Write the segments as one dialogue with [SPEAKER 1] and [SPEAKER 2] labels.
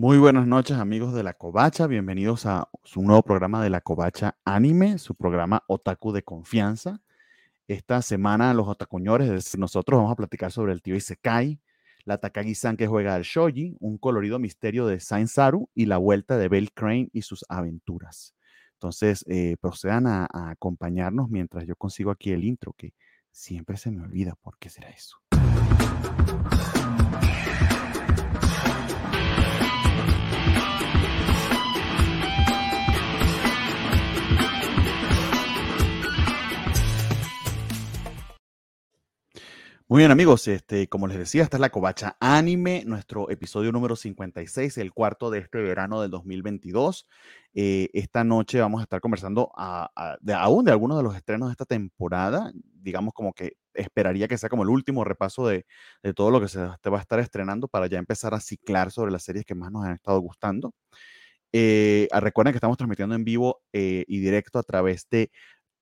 [SPEAKER 1] Muy buenas noches amigos de La Covacha, bienvenidos a su nuevo programa de La Covacha Anime, su programa Otaku de confianza. Esta semana los otakuñores, nosotros vamos a platicar sobre el tío Isekai, la Takagi-san que juega al shoji, un colorido misterio de Saint Saru y la vuelta de Bell Crane y sus aventuras. Entonces, eh, procedan a, a acompañarnos mientras yo consigo aquí el intro, que siempre se me olvida por qué será eso. Muy bien amigos, este, como les decía, esta es la Covacha Anime, nuestro episodio número 56, el cuarto de este verano del 2022. Eh, esta noche vamos a estar conversando de, aún de algunos de los estrenos de esta temporada. Digamos como que esperaría que sea como el último repaso de, todo lo que se va a estar estrenando para ya empezar a ciclar sobre las series que más nos han estado gustando. Eh, recuerden que estamos transmitiendo en vivo eh, y directo a través de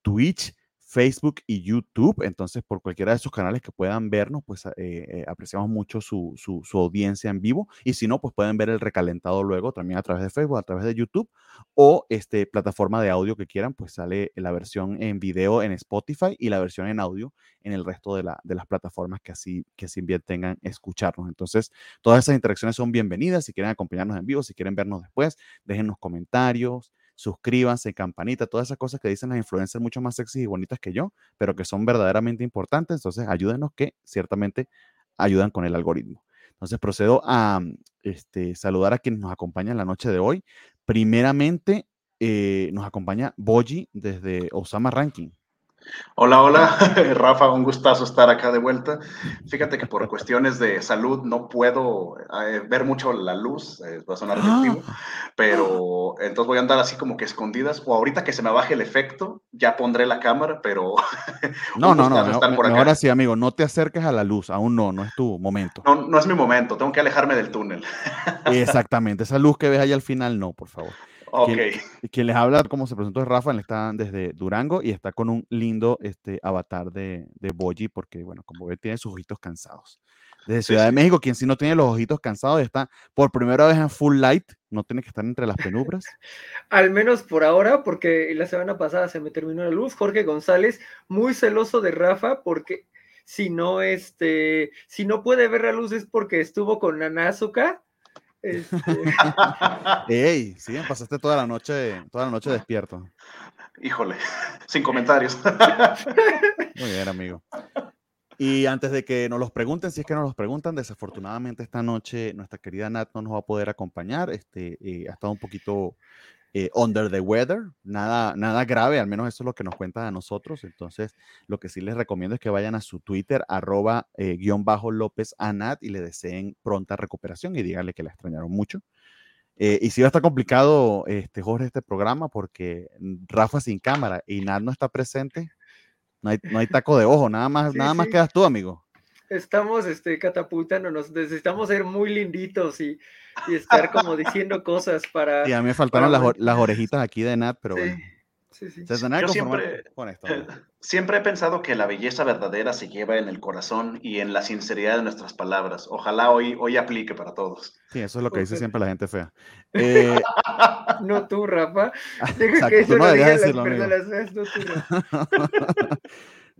[SPEAKER 1] Twitch, Facebook y YouTube. Entonces, por cualquiera de esos canales que puedan vernos, pues eh, eh, apreciamos mucho su, su, audiencia en vivo. Y si no, pues pueden ver el recalentado luego también a través de Facebook, a través de YouTube o este, plataforma de audio que quieran, pues sale la versión en video en Spotify y la versión en audio en el resto de, la, de las plataformas que así, que así bien tengan escucharnos. Entonces, todas esas interacciones son bienvenidas. Si quieren acompañarnos en vivo, si quieren vernos después, déjenos comentarios suscríbanse, campanita, todas esas cosas que dicen las influencers mucho más sexy y bonitas que yo, pero que son verdaderamente importantes. Entonces, ayúdenos que ciertamente ayudan con el algoritmo. Entonces, procedo a este, saludar a quienes nos acompañan la noche de hoy. Primeramente, eh, nos acompaña Boji desde Osama Ranking.
[SPEAKER 2] Hola, hola, Rafa, un gustazo estar acá de vuelta. Fíjate que por cuestiones de salud no puedo eh, ver mucho la luz, eh, va a sonar ah. pero entonces voy a andar así como que escondidas, o ahorita que se me baje el efecto, ya pondré la cámara, pero...
[SPEAKER 1] no, no, no, ahora sí, amigo, no te acerques a la luz, aún no, no es tu momento.
[SPEAKER 2] No, no es mi momento, tengo que alejarme del túnel.
[SPEAKER 1] Exactamente, esa luz que ves ahí al final, no, por favor.
[SPEAKER 2] Ok.
[SPEAKER 1] Quien, les habla, como se presentó, es Rafa, está desde Durango y está con un lindo este, avatar de, de Boji, porque, bueno, como ve, tiene sus ojitos cansados. Desde Ciudad de México, quien sí no tiene los ojitos cansados, está por primera vez en full light, no tiene que estar entre las penumbras.
[SPEAKER 3] Al menos por ahora, porque la semana pasada se me terminó la luz. Jorge González, muy celoso de Rafa, porque si no, este, si no puede ver la luz es porque estuvo con Nanazuka este...
[SPEAKER 1] Ey, sí, pasaste toda la noche, toda la noche despierto.
[SPEAKER 2] Híjole, sin comentarios.
[SPEAKER 1] Muy bien, amigo. Y antes de que nos los pregunten, si es que nos los preguntan, desafortunadamente esta noche nuestra querida Nat no nos va a poder acompañar. Este, eh, ha estado un poquito eh, under the weather, nada, nada grave, al menos eso es lo que nos cuenta a nosotros. Entonces, lo que sí les recomiendo es que vayan a su Twitter, arroba eh, guion bajo López Anat y le deseen pronta recuperación y díganle que la extrañaron mucho. Eh, y si va a estar complicado, este, Jorge, este programa porque Rafa sin cámara y Nat no está presente, no hay, no hay taco de ojo, nada más, nada más quedas tú, amigo
[SPEAKER 3] estamos este, catapultándonos, necesitamos ser muy linditos y, y estar como diciendo cosas para...
[SPEAKER 1] Y a mí me faltaron las, las, orejitas aquí de Nat, pero bueno.
[SPEAKER 2] Sí, sí. Yo siempre, siempre he pensado que la belleza verdadera se lleva en el corazón y en la sinceridad de nuestras palabras. Ojalá hoy, hoy aplique para todos.
[SPEAKER 1] Sí, eso es lo que dice siempre la gente fea. Eh...
[SPEAKER 3] no tú, Rafa. Deja que eso no lo digan las personas feas, no tú, Rafa.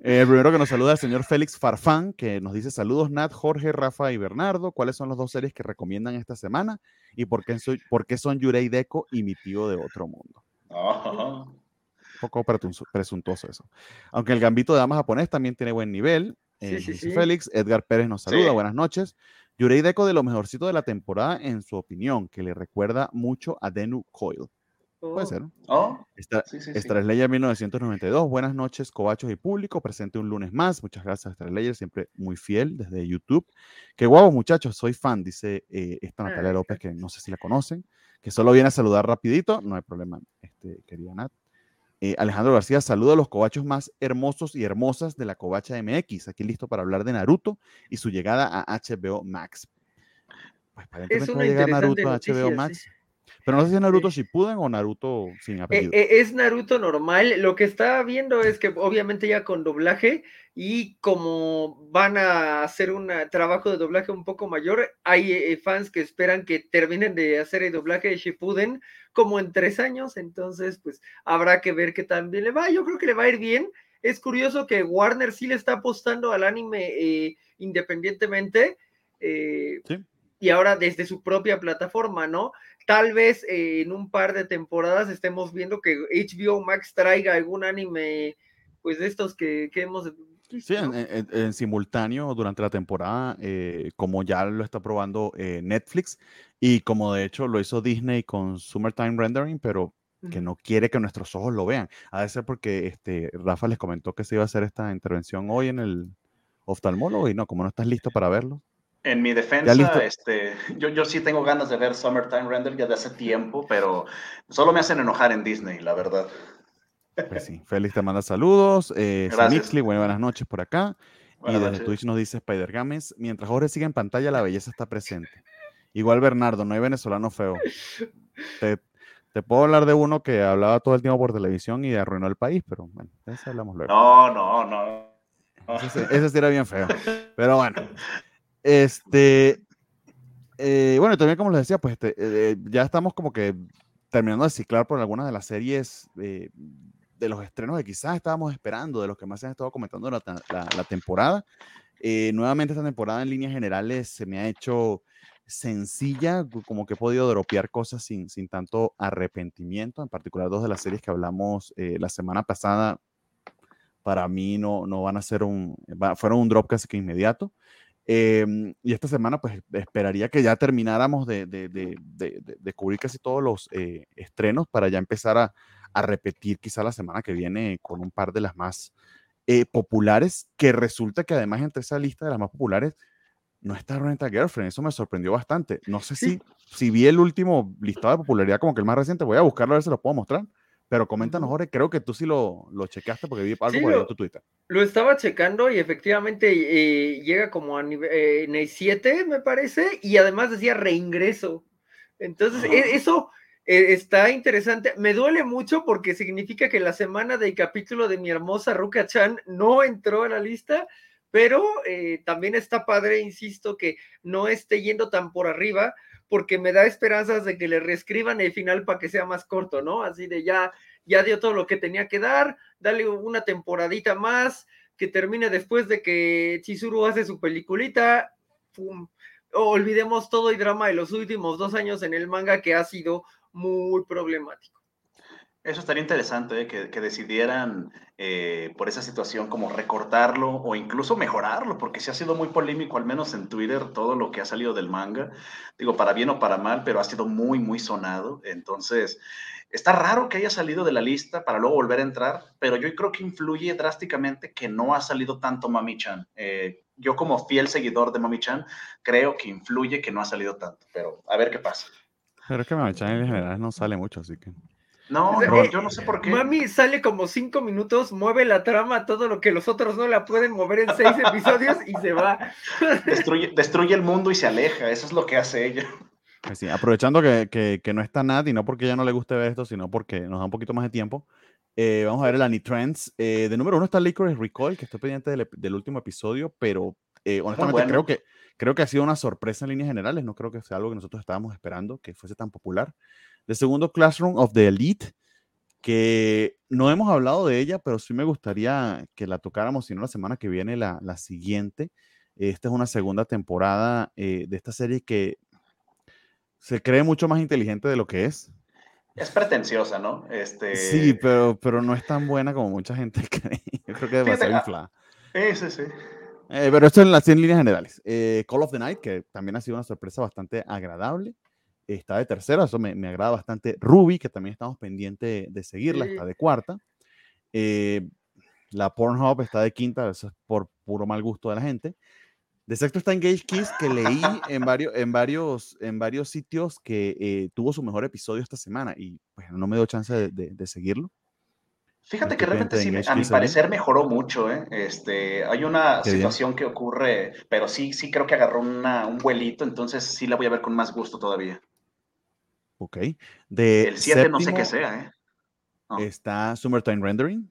[SPEAKER 1] Eh, primero que nos saluda el señor Félix Farfán, que nos dice saludos Nat, Jorge, Rafa y Bernardo. ¿Cuáles son las dos series que recomiendan esta semana? ¿Y por qué, soy, por qué son Yurei Deco y mi tío de otro mundo? Un poco presuntuoso eso. Aunque el gambito de dama japonés también tiene buen nivel. Eh, Félix, Edgar Pérez nos saluda, buenas noches. Yurei Deco de lo mejorcito de la temporada en su opinión, que le recuerda mucho a Denu Coil. Puede ser.
[SPEAKER 2] Oh,
[SPEAKER 1] sí, 1992. Buenas noches, cobachos y público. Presente un lunes más. Muchas gracias, Star siempre muy fiel desde YouTube. Qué guapo, muchachos. Soy fan, dice eh, esta ah, Natalia López, que no sé si la conocen, que solo viene a saludar rapidito. No hay problema, este, querida Nat. Eh, Alejandro García, saludo a los cobachos más hermosos y hermosas de la covacha MX. Aquí listo para hablar de Naruto y su llegada a HBO Max.
[SPEAKER 3] Pues aparentemente va a llegar Naruto a HBO Max.
[SPEAKER 1] Pero no sé si es Naruto Shippuden o Naruto sin apellido.
[SPEAKER 3] es Naruto normal. Lo que está viendo es que obviamente ya con doblaje y como van a hacer un trabajo de doblaje un poco mayor, hay fans que esperan que terminen de hacer el doblaje de Shippuden como en tres años. Entonces, pues habrá que ver qué también le va. Yo creo que le va a ir bien. Es curioso que Warner sí le está apostando al anime independientemente. sí y ahora desde su propia plataforma, ¿no? Tal vez eh, en un par de temporadas estemos viendo que HBO Max traiga algún anime, pues de estos que, hemos...
[SPEAKER 1] Sí, en, simultáneo durante la temporada, eh, como ya lo está probando eh, Netflix y como de hecho lo hizo Disney con Summertime Rendering, pero que no quiere que nuestros ojos lo vean. Ha de ser porque este, Rafa les comentó que se iba a hacer esta intervención hoy en el oftalmólogo y no, como no estás listo para verlo.
[SPEAKER 2] En mi defensa, este, yo, yo sí tengo ganas de ver Summertime Render ya de hace tiempo, pero solo me hacen enojar en Disney, la verdad.
[SPEAKER 1] Pues sí, Félix te manda saludos. Eh, Mixley, buenas noches por acá. y desde Twitch nos dice Spider Games, mientras Jorge sigue en pantalla, la belleza está presente. Igual Bernardo, no hay venezolano feo. Te, te, puedo hablar de uno que hablaba todo el tiempo por televisión y arruinó el país, pero bueno, eso hablamos luego.
[SPEAKER 2] No, no, no.
[SPEAKER 1] Ese, ese sí era bien feo. Pero bueno, este, eh, bueno, también como les decía, pues este, eh, ya estamos como que terminando de ciclar por algunas de las series eh, de los estrenos que quizás estábamos esperando, de los que más se han estado comentando la, la, temporada. nuevamente esta temporada en líneas generales se me ha hecho sencilla, como que he podido dropear cosas sin, sin tanto arrepentimiento, en particular dos de las series que hablamos la semana pasada, para mí no, no van a ser un, fueron un drop casi que inmediato. Em, y esta semana, pues esperaría que ya termináramos de, de, de, cubrir casi todos los eh, estrenos para ya empezar a, a, repetir quizá la semana que viene con un par de las más eh, populares, que resulta que además entre esa lista de las más populares no está Renta Girlfriend. Eso me sorprendió bastante. No sé si, si vi el último listado de popularidad como que el más reciente. Voy a buscarlo a ver si lo puedo mostrar. Pero coméntanos, Jorge, creo que tú sí lo, lo checaste porque vi algo por ahí en tu Twitter.
[SPEAKER 3] Lo estaba checando y efectivamente eh, llega como a nivel, eh, en el 7, me parece, y además decía reingreso. Entonces, e, eso eh, está interesante. Me duele mucho porque significa que la semana del capítulo de mi hermosa Ruka Chan no entró a la lista, pero también está padre, insisto, que no esté yendo tan por arriba, porque me da esperanzas de que le reescriban el final para que sea más corto, ¿no? Así de ya, ya dio todo lo que tenía que dar, dale una temporadita más, que termine después de que Chizuru hace su peliculita, olvidemos todo el drama de los últimos dos años en el manga que ha sido muy problemático.
[SPEAKER 2] Eso estaría interesante, ¿eh? que, decidieran eh, por esa situación como recortarlo o incluso mejorarlo, porque sí ha sido muy polémico, al menos en Twitter, todo lo que ha salido del manga. Digo, para bien o para mal, pero ha sido muy, muy sonado. Entonces, está raro que haya salido de la lista para luego volver a entrar, pero yo creo que influye drásticamente que no ha salido tanto Mami-chan. Eh, yo como fiel seguidor de Mami-chan, creo que influye que no ha salido tanto, pero a ver qué pasa.
[SPEAKER 1] Pero es que Mami-chan en general no sale mucho, así que...
[SPEAKER 2] No, eh, yo no sé por qué.
[SPEAKER 3] Mami sale como cinco minutos, mueve la trama, todo lo que los otros no la pueden mover en seis episodios y se va.
[SPEAKER 2] Destruye, destruye el mundo y se aleja, eso es lo que hace ella.
[SPEAKER 1] Pues sí, aprovechando que, que, que, no está Nat y no porque ella no le guste ver esto, sino porque nos da un poquito más de tiempo, eh, vamos a ver el Anitrends. Eh, de número uno está Licorice Recall, que estoy pendiente del, del último episodio, pero eh, honestamente creo, que, creo que ha sido una sorpresa en líneas generales. No creo que sea algo que nosotros estábamos esperando, que fuese tan popular. De segundo, Classroom of the Elite, que no hemos hablado de ella, pero sí me gustaría que la tocáramos, si no la semana que viene, la, la siguiente. Esta es una segunda temporada eh, de esta serie que se cree mucho más inteligente de lo que es.
[SPEAKER 2] Es pretenciosa, ¿no? Este...
[SPEAKER 1] Sí, pero, pero no es tan buena como mucha gente cree. Yo creo que es demasiado ah, inflada.
[SPEAKER 2] Sí, sí,
[SPEAKER 1] eh, pero esto en las 100 líneas generales. Eh, Call of the Night, que también ha sido una sorpresa bastante agradable está de tercera, eso me, me, agrada bastante. Ruby, que también estamos pendientes de, seguirla, está de cuarta. Eh, la Pornhub está de quinta, eso es por puro mal gusto de la gente. De sexto está Engage Kiss, que leí en varios, en varios, en varios sitios que eh, tuvo su mejor episodio esta semana y pues no me dio chance de, de, seguirlo.
[SPEAKER 2] Fíjate que realmente sí, a mi parecer mejoró mucho. ¿eh? Este, hay una situación que ocurre, pero sí, sí creo que agarró una, un vuelito, entonces sí la voy a ver con más gusto todavía.
[SPEAKER 1] Ok. De
[SPEAKER 2] El 7 no sé qué sea, ¿eh? No.
[SPEAKER 1] Está Summertime Rendering.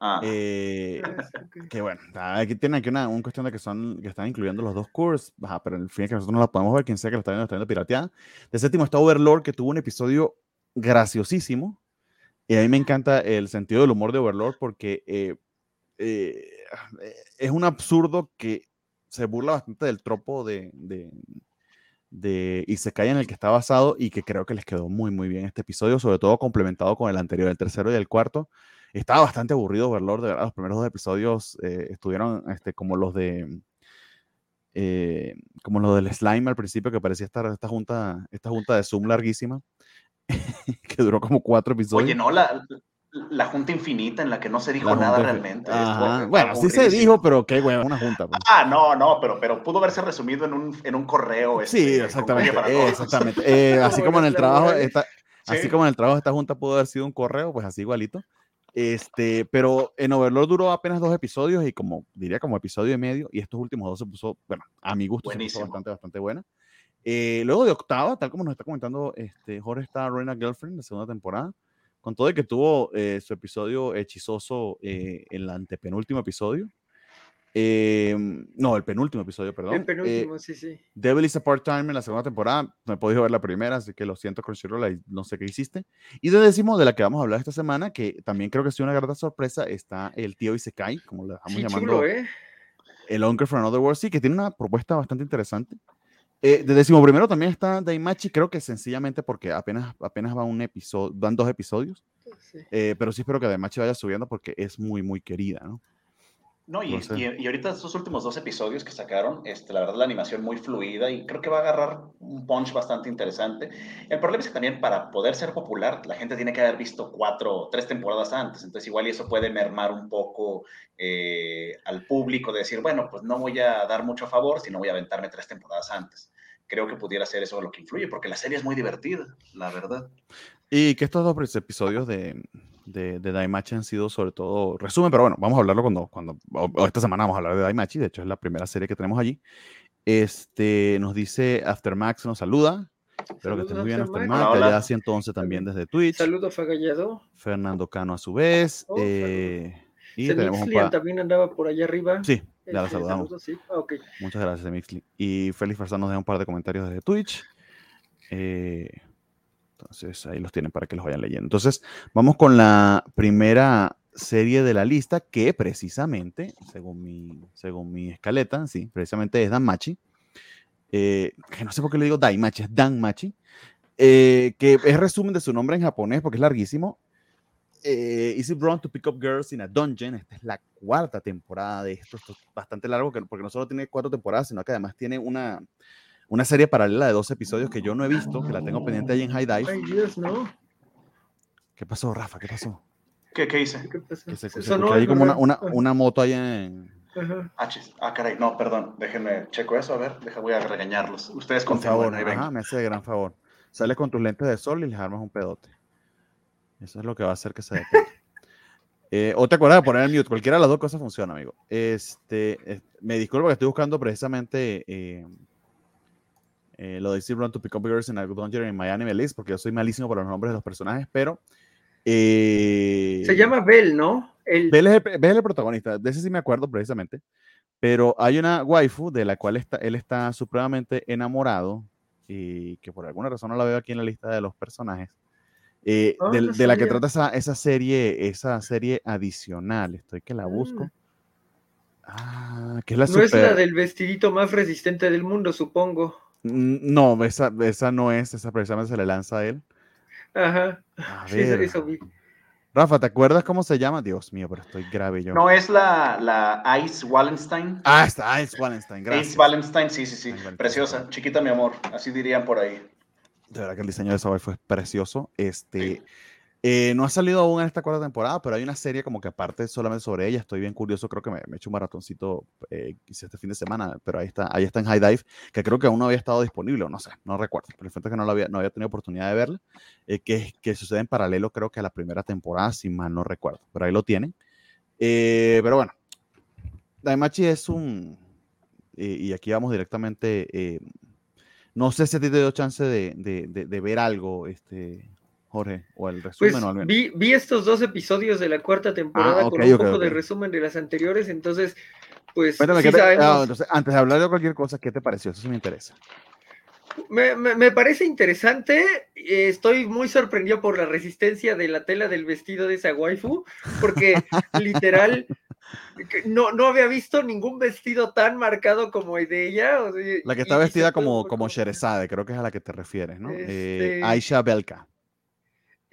[SPEAKER 2] Ah,
[SPEAKER 1] eh, que bueno, aquí tienen aquí una, una cuestión de que son que están incluyendo los dos cursos, ajá, pero en el fin es que nosotros no la podemos ver, quien sea que la está viendo, está viendo pirateada. De séptimo está Overlord, que tuvo un episodio graciosísimo. Y a mí me encanta el sentido del humor de Overlord porque eh, eh, es un absurdo que se burla bastante del tropo de, de, de Isekai en el que está basado y que creo que les quedó muy, muy bien este episodio, sobre todo complementado con el anterior, el tercero y el cuarto. Estaba bastante aburrido Overlord, de verdad. Los primeros dos episodios eh, estuvieron este, como los de. eh, como los del slime al principio, que parecía estar esta junta, esta junta de Zoom larguísima, que duró como cuatro episodios.
[SPEAKER 2] Oye, no, la, la junta infinita en la que no se dijo nada realmente.
[SPEAKER 1] Bueno, sí se dijo, pero qué huevo, una junta. pues.
[SPEAKER 2] Ah, no, no, pero, pero pudo haberse resumido en un, en un correo.
[SPEAKER 1] Sí,
[SPEAKER 2] este, con
[SPEAKER 1] exactamente. eh, exactamente. Eh, así
[SPEAKER 3] Como
[SPEAKER 1] en el trabajo, esta- así
[SPEAKER 2] Sí.
[SPEAKER 1] como en el trabajo esta junta pudo haber sido un correo, pues así igualito. Este, pero en Overlord duró apenas dos episodios y como diría como episodio y medio y estos últimos dos se puso, bueno, a mi gusto se puso bastante, bastante buena. Eh, luego de octava, tal como nos está comentando este, Jorge, está Reina Girlfriend, la segunda temporada, con todo y que tuvo eh, su episodio hechizoso eh, en el antepenúltimo episodio. Eh, no, el penúltimo episodio, perdón.
[SPEAKER 3] El
[SPEAKER 1] Eh,
[SPEAKER 3] penúltimo, sí, sí.
[SPEAKER 1] Devil is a Part-Time en la segunda temporada. No he podido ver la primera, así que lo siento, Crunchyroll, no sé qué hiciste. Y de décimo, de la que vamos a hablar esta semana, que también creo que ha sido una grata sorpresa, está el tío Isekai, como le estamos
[SPEAKER 3] Sí,
[SPEAKER 1] llamando,
[SPEAKER 3] chulo, ¿eh?
[SPEAKER 1] el Hunger for Another World, sí, que tiene una propuesta bastante interesante. Eh, de décimo primero también está Daimachi, creo que sencillamente porque apenas, apenas va un episodio, van dos episodios,
[SPEAKER 3] Sí.
[SPEAKER 1] eh, pero sí espero que Daimachi vaya subiendo porque es muy, muy querida, ¿no?
[SPEAKER 2] No, y,
[SPEAKER 1] Entonces-
[SPEAKER 2] y, y ahorita estos últimos dos episodios que sacaron, este, la verdad la animación muy fluida y creo que va a agarrar un punch bastante interesante. El problema es que también para poder ser popular, la gente tiene que haber visto cuatro o tres temporadas antes, entonces igual y eso puede mermar un poco eh, al público de decir, bueno, pues no voy a dar mucho favor, sino voy a aventarme tres temporadas antes. Creo que pudiera ser eso lo que influye, porque la serie es muy divertida, la verdad.
[SPEAKER 1] Y que estos dos episodios de, de, de Daimachi han sido sobre todo resumen, pero bueno, vamos a hablarlo cuando, cuando o- o esta semana vamos a hablar de Daimachi, de hecho es la primera serie que tenemos allí. Este, nos dice Aftermax, nos saluda. Espero que estés muy bien,
[SPEAKER 3] Aftermax.
[SPEAKER 2] Hola, hola.
[SPEAKER 1] Allá 111 también desde Twitch.
[SPEAKER 3] Saludo Fagallado.
[SPEAKER 1] Fernando Cano a su vez.
[SPEAKER 3] Oh,
[SPEAKER 1] eh, y tenemos un
[SPEAKER 3] también andaba por allá arriba.
[SPEAKER 1] Sí, ya la saludamos.
[SPEAKER 3] sí.
[SPEAKER 1] Muchas gracias, Mixly. Y Félix Farsán nos deja un par de comentarios desde Twitch. Eh, entonces, ahí los tienen para que los vayan leyendo. Entonces, vamos con la primera serie de la lista, que precisamente, según mi, según mi escaleta, sí, precisamente es Danmachi. Eh, que no sé por qué le digo Daimachi, es Danmachi. eh, que es resumen de su nombre en japonés porque es larguísimo. Eh, Is it wrong to pick up girls in a dungeon? Esta es la cuarta temporada de esto. Esto es bastante largo que- porque no solo tiene cuatro temporadas, sino que además tiene una, una serie paralela de dos episodios que yo no he visto, que la tengo pendiente ahí en High Dive. ¿Qué pasó, Rafa? ¿Qué pasó?
[SPEAKER 2] ¿Qué, qué hice?
[SPEAKER 3] ¿Qué pasó?
[SPEAKER 1] Que se, se
[SPEAKER 3] algo
[SPEAKER 1] como una, una, una moto ahí en...
[SPEAKER 3] ajá.
[SPEAKER 2] Ah. Ah, caray, no, perdón, déjenme checo eso, a ver, deja, voy a regañarlos. Ustedes continúen,
[SPEAKER 1] favor,
[SPEAKER 2] ahí
[SPEAKER 1] ajá, me hace de gran favor. Sales con tus lentes de sol y les armas un pedote. Eso es lo que va a hacer que se detenga. Eh, o te acuerdas de poner el mute, cualquiera de las dos cosas funciona, amigo. Este, eh, me disculpo que estoy buscando precisamente eh, eh, lo de Steve Run to Pick Up Girls in a Dungeon en My Anime List, porque yo soy malísimo para los nombres de los personajes, pero. eh,
[SPEAKER 3] Se llama Bell, ¿no? El,
[SPEAKER 1] Bell es, el, Bell es el protagonista, de ese sí me acuerdo precisamente. Pero hay una waifu de la cual está, él está supremamente enamorado y que por alguna razón no la veo aquí en la lista de los personajes. Eh,
[SPEAKER 3] Ah, no
[SPEAKER 1] de la que trata esa, esa serie, esa serie adicional. Estoy que la busco.
[SPEAKER 3] Mm.
[SPEAKER 1] Ah, que es la
[SPEAKER 3] no es la del vestidito más resistente del mundo, supongo.
[SPEAKER 1] No, esa, esa no es, esa precisamente se le lanza a él.
[SPEAKER 3] Ajá.
[SPEAKER 1] A
[SPEAKER 3] Sí, eso,
[SPEAKER 1] ver,
[SPEAKER 3] eso vi.
[SPEAKER 1] Rafa, ¿te acuerdas cómo se llama? Dios mío, pero estoy grave yo.
[SPEAKER 2] No es la, la Ice Wallenstein.
[SPEAKER 1] Ah, está, es Wallenstein, gracias.
[SPEAKER 2] Ace Wallenstein, sí, sí, sí. Preciosa, chiquita mi amor, así dirían por ahí.
[SPEAKER 1] De verdad que el diseño de esa waifu es precioso. Este, eh, no ha salido aún en esta cuarta temporada, pero hay una serie como que aparte solamente sobre ella. Estoy bien curioso, creo que me, me he hecho un maratoncito eh, quizá este fin de semana, pero ahí está, ahí está en High Dive, que creo que aún no había estado disponible, no sé, no recuerdo, pero el frente es que no, la había, no había tenido oportunidad de verla, eh, que, que sucede en paralelo creo que a la primera temporada, si mal no recuerdo, pero ahí lo tienen. Eh, pero bueno, Daimachi es un, y aquí vamos directamente, No sé si a ti te dio chance de, de, de, ver algo, este, Jorge, o el resumen
[SPEAKER 3] pues,
[SPEAKER 1] o al menos.
[SPEAKER 3] Vi, vi, estos dos episodios de la cuarta temporada ah, con un poco de resumen de las anteriores, entonces, pues. Sí
[SPEAKER 1] ah, entonces, antes de hablar de cualquier cosa, ¿qué te pareció? Eso sí me interesa.
[SPEAKER 3] Me, me, me, parece interesante. Estoy muy sorprendido por la resistencia de la tela del vestido de esa waifu, porque literal no, no había visto ningún vestido tan marcado como el de ella.
[SPEAKER 1] la que está vestida como, como Sherezade, creo que es a la que te refieres, ¿no? Eh, este Aisha Belka.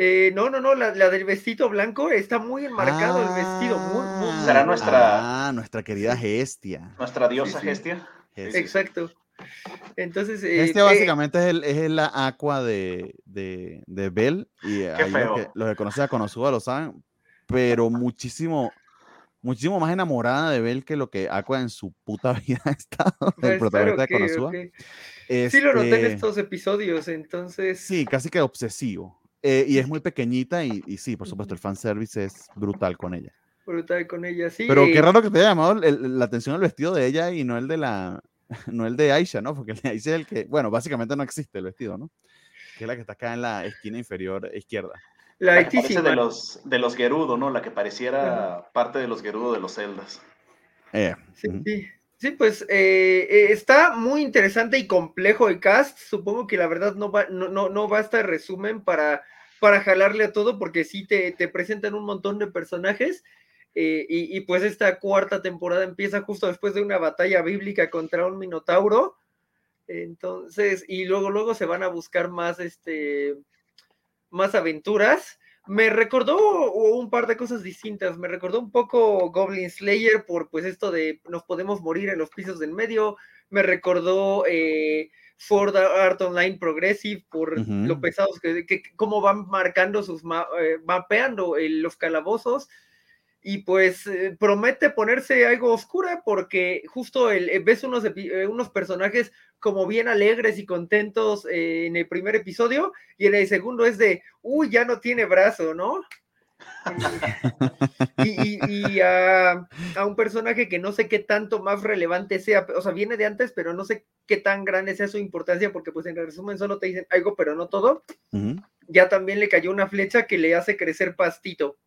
[SPEAKER 3] Eh, no, no, no, la, del vestido blanco está muy enmarcado el vestido.
[SPEAKER 2] Muy, Será nuestra.
[SPEAKER 1] Ah, nuestra querida Gestia.
[SPEAKER 2] Nuestra diosa Gestia.
[SPEAKER 3] Exacto. Entonces.
[SPEAKER 1] Gestia básicamente es, el, es la aqua de, de, de Bell. Y Qué feo. Los, que, los que conocen a Konosuba lo saben, pero muchísimo muchísimo más enamorada de Bell que lo que Aqua en su puta vida ha estado, el protagonista de Konosuba.
[SPEAKER 3] sí lo noté en este estos episodios, entonces...
[SPEAKER 1] Sí, casi que obsesivo. Eh, y es muy pequeñita y, y, sí, por supuesto, el fanservice es brutal con ella.
[SPEAKER 3] Brutal con ella, sí.
[SPEAKER 1] Pero qué raro que te haya llamado la atención el vestido de ella y no el de la... No el de Aisha, ¿no? Porque el de Aisha es el que, bueno, básicamente no existe el vestido, ¿no? Que es la que está acá en la esquina inferior izquierda.
[SPEAKER 2] La, de los, de los Gerudo, ¿no? La que pareciera parte de los Gerudo de los celdas.
[SPEAKER 1] Eh,
[SPEAKER 3] sí, sí, pues eh, eh, está muy interesante y complejo el cast. Supongo que la verdad no, va, no, no, no basta el resumen para, para jalarle a todo, porque sí te, te presentan un montón de personajes. y, y, pues esta cuarta temporada empieza justo después de una batalla bíblica contra un minotauro. Entonces, y luego, luego se van a buscar más este más aventuras. Me recordó un par de cosas distintas. Me recordó un poco Goblin Slayer por pues esto de nos podemos morir en los pisos del medio. Me recordó eh, Ford Art Online Progressive por lo pesados que, que, cómo van marcando sus eh, mapeando los calabozos y pues eh, promete ponerse algo oscura porque justo el, ves unos, unos personajes como bien alegres y contentos eh, en el primer episodio y en el segundo es de, uy, ya no tiene brazo, ¿no? y, a, un personaje que no sé qué tanto más relevante sea, o sea, viene de antes, pero no sé qué tan grande sea su importancia, porque pues en resumen solo te dicen algo, pero no todo. Ya también le cayó una flecha que le hace crecer pastito.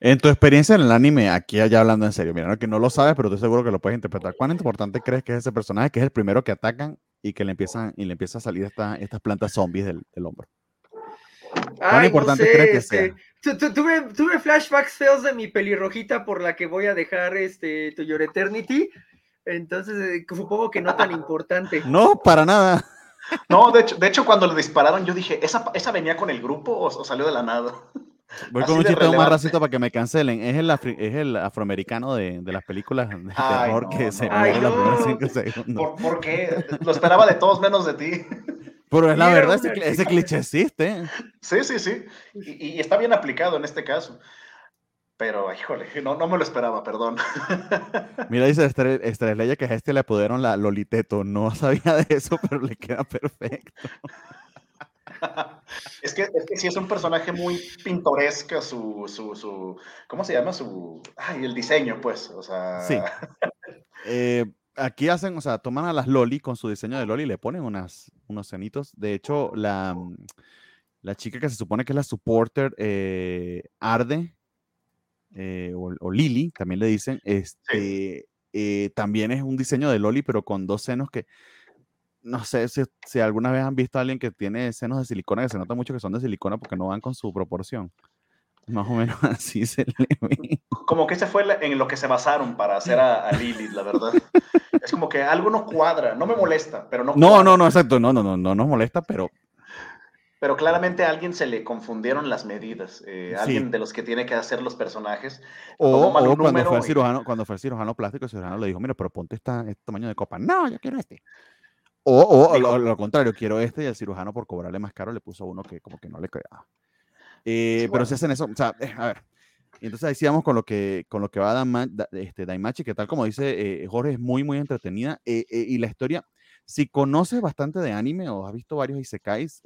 [SPEAKER 1] En tu experiencia en el anime, aquí ya hablando en serio, mira, que no lo sabes, pero estoy seguro que lo puedes interpretar. ¿Cuán importante crees que es ese personaje que es el primero que atacan y que le empiezan y le empieza a salir esta, estas plantas zombies del, del hombro?
[SPEAKER 3] ¿Cuán importante crees que sea? Este, tuve, tuve, flashbacks feos de mi pelirrojita por la que voy a dejar este To Your Eternity. Entonces, eh, supongo que no tan importante.
[SPEAKER 1] No, para nada.
[SPEAKER 2] No, de hecho, de hecho cuando le dispararon, yo dije, ¿esa, esa venía con el grupo o, o salió de la nada?
[SPEAKER 1] Voy con un chiste más racista para que me cancelen. Es el, es el afroamericano de, de, las películas de terror que se muere
[SPEAKER 2] no. los primeros segundos. ¿Por, qué? Lo esperaba de todos menos de ti.
[SPEAKER 1] Pero es la verdad, ese, ese, cliché existe.
[SPEAKER 2] Sí, sí, sí. Y, y, está bien aplicado en este caso. Pero, híjole, no, no me lo esperaba, perdón.
[SPEAKER 1] Mira, dice Estrella que a este le pudieron la Loliteto. No sabía de eso, pero le queda perfecto.
[SPEAKER 2] es, que, es que sí es un personaje muy pintoresco su, su, su ¿cómo se llama? Su, ay, el diseño, pues, o sea.
[SPEAKER 1] Sí. Eh, aquí hacen, o sea, toman a las Loli con su diseño de Loli y le ponen unas, unos cenitos. De hecho, la, la chica que se supone que es la supporter, eh, Arde, eh, o, Lili, también le dicen, este, también es un diseño de Loli, pero con dos senos que no sé si, si, alguna vez han visto a alguien que tiene senos de silicona, que se nota mucho que son de silicona porque no van con su proporción. Más o menos así se le ve.
[SPEAKER 2] Como que ese fue en lo que se basaron para hacer a, Lilith, la verdad. es como que algo no cuadra, no me molesta, pero no.
[SPEAKER 1] No, no, no, exacto, no, no, no, no nos molesta, pero.
[SPEAKER 2] Pero claramente a alguien se le confundieron las medidas. Eh, alguien de los que tiene que hacer los personajes.
[SPEAKER 1] O, cuando, fue el cirujano, cuando fue el cirujano plástico, el cirujano le dijo: Mira, pero ponte esta, este tamaño de copa. No, yo quiero este. O, o lo, contrario, quiero este y el cirujano por cobrarle más caro le puso uno que como que no le quedaba. Eh, pero si hacen eso, o sea, eh, a ver. entonces ahí sí vamos con lo que, con lo que va a dar este, Daimachi, que tal como dice eh, Jorge, es muy, muy entretenida. y la historia, si conoces bastante de anime o has visto varios isekais,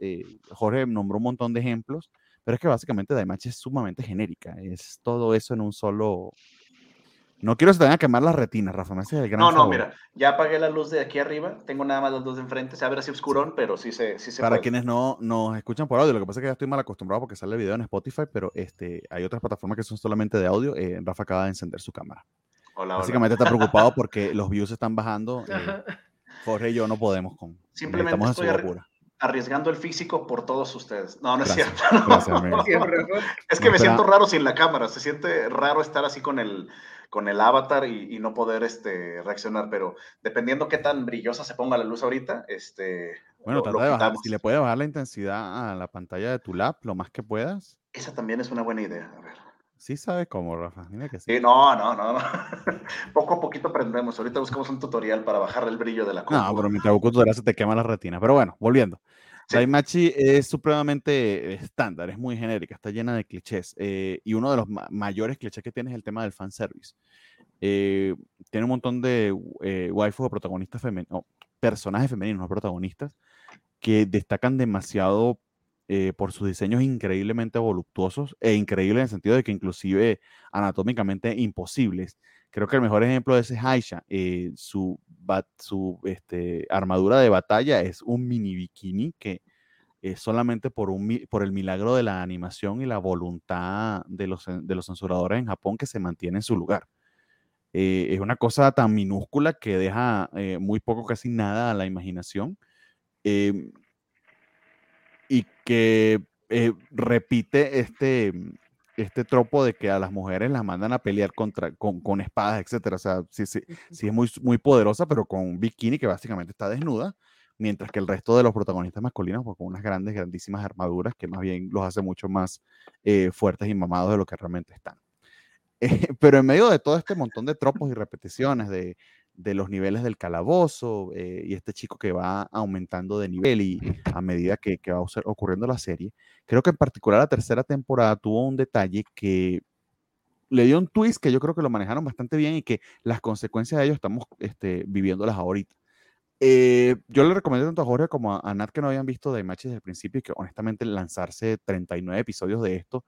[SPEAKER 1] Jorge nombró un montón de ejemplos, pero es que básicamente Daimachi es sumamente genérica. Es todo eso en un solo, No quiero que se te vayan a quemar las retinas, Rafa. Me el gran
[SPEAKER 2] No, no,
[SPEAKER 1] favor.
[SPEAKER 2] mira, ya apagué la luz de aquí arriba. Tengo nada más las dos de enfrente. Se abre así oscurón, pero sí se, sí se
[SPEAKER 1] Para
[SPEAKER 2] puede.
[SPEAKER 1] quienes no nos escuchan por audio, lo que pasa es que ya estoy mal acostumbrado porque sale el video en Spotify, pero este, hay otras plataformas que son solamente de audio. Eh, Rafa acaba de encender su cámara.
[SPEAKER 2] Hola, hola.
[SPEAKER 1] Básicamente está preocupado porque los views están bajando. eh. Jorge y yo no podemos con.
[SPEAKER 2] Simplemente estoy. Arriesgando el físico por todos ustedes. No, no es
[SPEAKER 1] Gracias,
[SPEAKER 2] cierto.
[SPEAKER 1] gracias.
[SPEAKER 2] Es que
[SPEAKER 1] No,
[SPEAKER 2] me siento raro sin la cámara. Se siente raro estar así con el, con el avatar y, y no poder este, reaccionar. Pero dependiendo qué tan brillosa se ponga la luz ahorita, este,
[SPEAKER 1] Bueno,
[SPEAKER 2] lo-
[SPEAKER 1] trata
[SPEAKER 2] lo
[SPEAKER 1] de bajar.
[SPEAKER 2] quitamos.
[SPEAKER 1] Si le puedes bajar la intensidad a la pantalla de tu lap lo más que puedas.
[SPEAKER 2] Esa también es una buena idea. A ver.
[SPEAKER 1] Sí sabes cómo, Rafa. Que sí.
[SPEAKER 2] Sí, no, no, no, no. Poco a poquito aprendemos. Ahorita buscamos un tutorial para bajar el brillo de la
[SPEAKER 1] No,
[SPEAKER 2] compu.
[SPEAKER 1] pero mientras buscas tutorial se te quema la retina. Pero bueno, volviendo.
[SPEAKER 2] Sí.
[SPEAKER 1] Daimachi es supremamente estándar, es muy genérica, está llena de clichés. eh, y uno de los ma- mayores clichés que tiene es el tema del fanservice. Eh, tiene un montón de eh, waifus o protagonistas femeninos, personajes femeninos, no protagonistas, que destacan demasiado eh, por sus diseños increíblemente voluptuosos e increíbles en el sentido de que inclusive anatómicamente imposibles. Creo que el mejor ejemplo de ese es Aisha. eh, su su este, armadura de batalla es un mini bikini que eh, solamente por, un, por el milagro de la animación y la voluntad de los, de los censuradores en Japón que se mantiene en su lugar. Eh, es una cosa tan minúscula que deja muy poco, casi nada a la imaginación. em, y que eh, repite este, este tropo de que a las mujeres las mandan a pelear contra, con, con espadas, etcétera. O sea, sí, sí, sí es muy, muy poderosa, pero con un bikini que básicamente está desnuda, mientras que el resto de los protagonistas masculinos, pues con unas grandes, grandísimas armaduras que más bien los hace mucho más eh, fuertes y mamados de lo que realmente están. Eh, pero en medio de todo este montón de tropos y repeticiones de, de los niveles del calabozo eh, y este chico que va aumentando de nivel y a medida que, que va ocur- ocurriendo la serie, creo que en particular la tercera temporada tuvo un detalle que le dio un twist que yo creo que lo manejaron bastante bien y que las consecuencias de ello estamos este, viviéndolas ahorita. Eh, yo le recomiendo tanto a Jorge como a, a Nat que no habían visto Daimachi desde el principio y que honestamente lanzarse 39 episodios de esto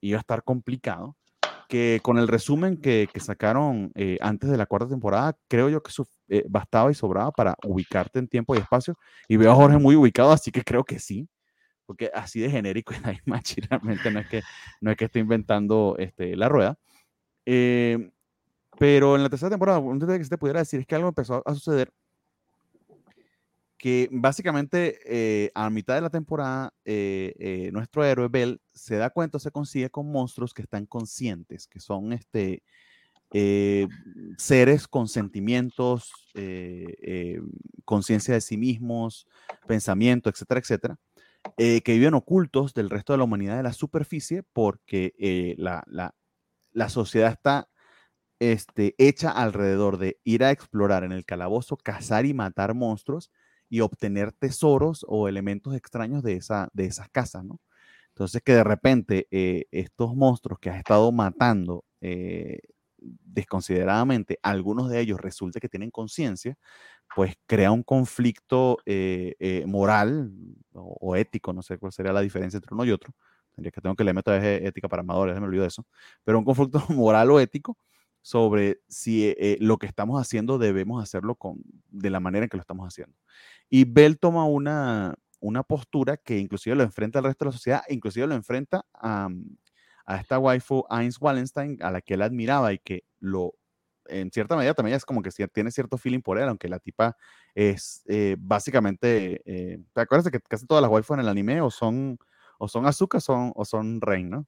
[SPEAKER 1] iba a estar complicado. Que con el resumen que, que sacaron eh, antes de la cuarta temporada, creo yo que su- eh, bastaba y sobraba para ubicarte en tiempo y espacio. Y veo a Jorge muy ubicado, así que creo que sí. Porque así de genérico es Daimachi, realmente no es que, no es que esté inventando este, la rueda. Eh, pero en la tercera temporada, un detalle que se te pudiera decir es que algo empezó a suceder que básicamente eh, a mitad de la temporada eh, eh, nuestro héroe Bell se da cuenta, se consigue con monstruos que están conscientes, que son este, seres con sentimientos, conciencia de sí mismos, pensamiento, etcétera, etcétera, que viven ocultos del resto de la humanidad de la superficie porque la, la- la sociedad está este, hecha alrededor de ir a explorar en el calabozo, cazar y matar monstruos y obtener tesoros o elementos extraños de, esa, de esas casas, ¿no? Entonces que de repente eh, estos monstruos que has estado matando eh, desconsideradamente, algunos de ellos resulta que tienen conciencia, pues crea un conflicto eh, moral o, ético, no sé cuál sería la diferencia entre uno y otro. Tendría que tengo que leerme otra vez ética para amadores, me olvido de eso. Pero un conflicto moral o ético sobre si lo que estamos haciendo debemos hacerlo con, de la manera en que lo estamos haciendo. Y Bell toma una, una postura que inclusive lo enfrenta al resto de la sociedad, inclusive lo enfrenta a, a esta waifu Heinz Wallenstein, a la que él admiraba y que lo, en cierta medida también es como que tiene cierto feeling por él, aunque la tipa es eh, básicamente, eh, ¿te acuerdas que casi todas las waifus en el anime o son, o son Azuka son, o son Rein, ¿no?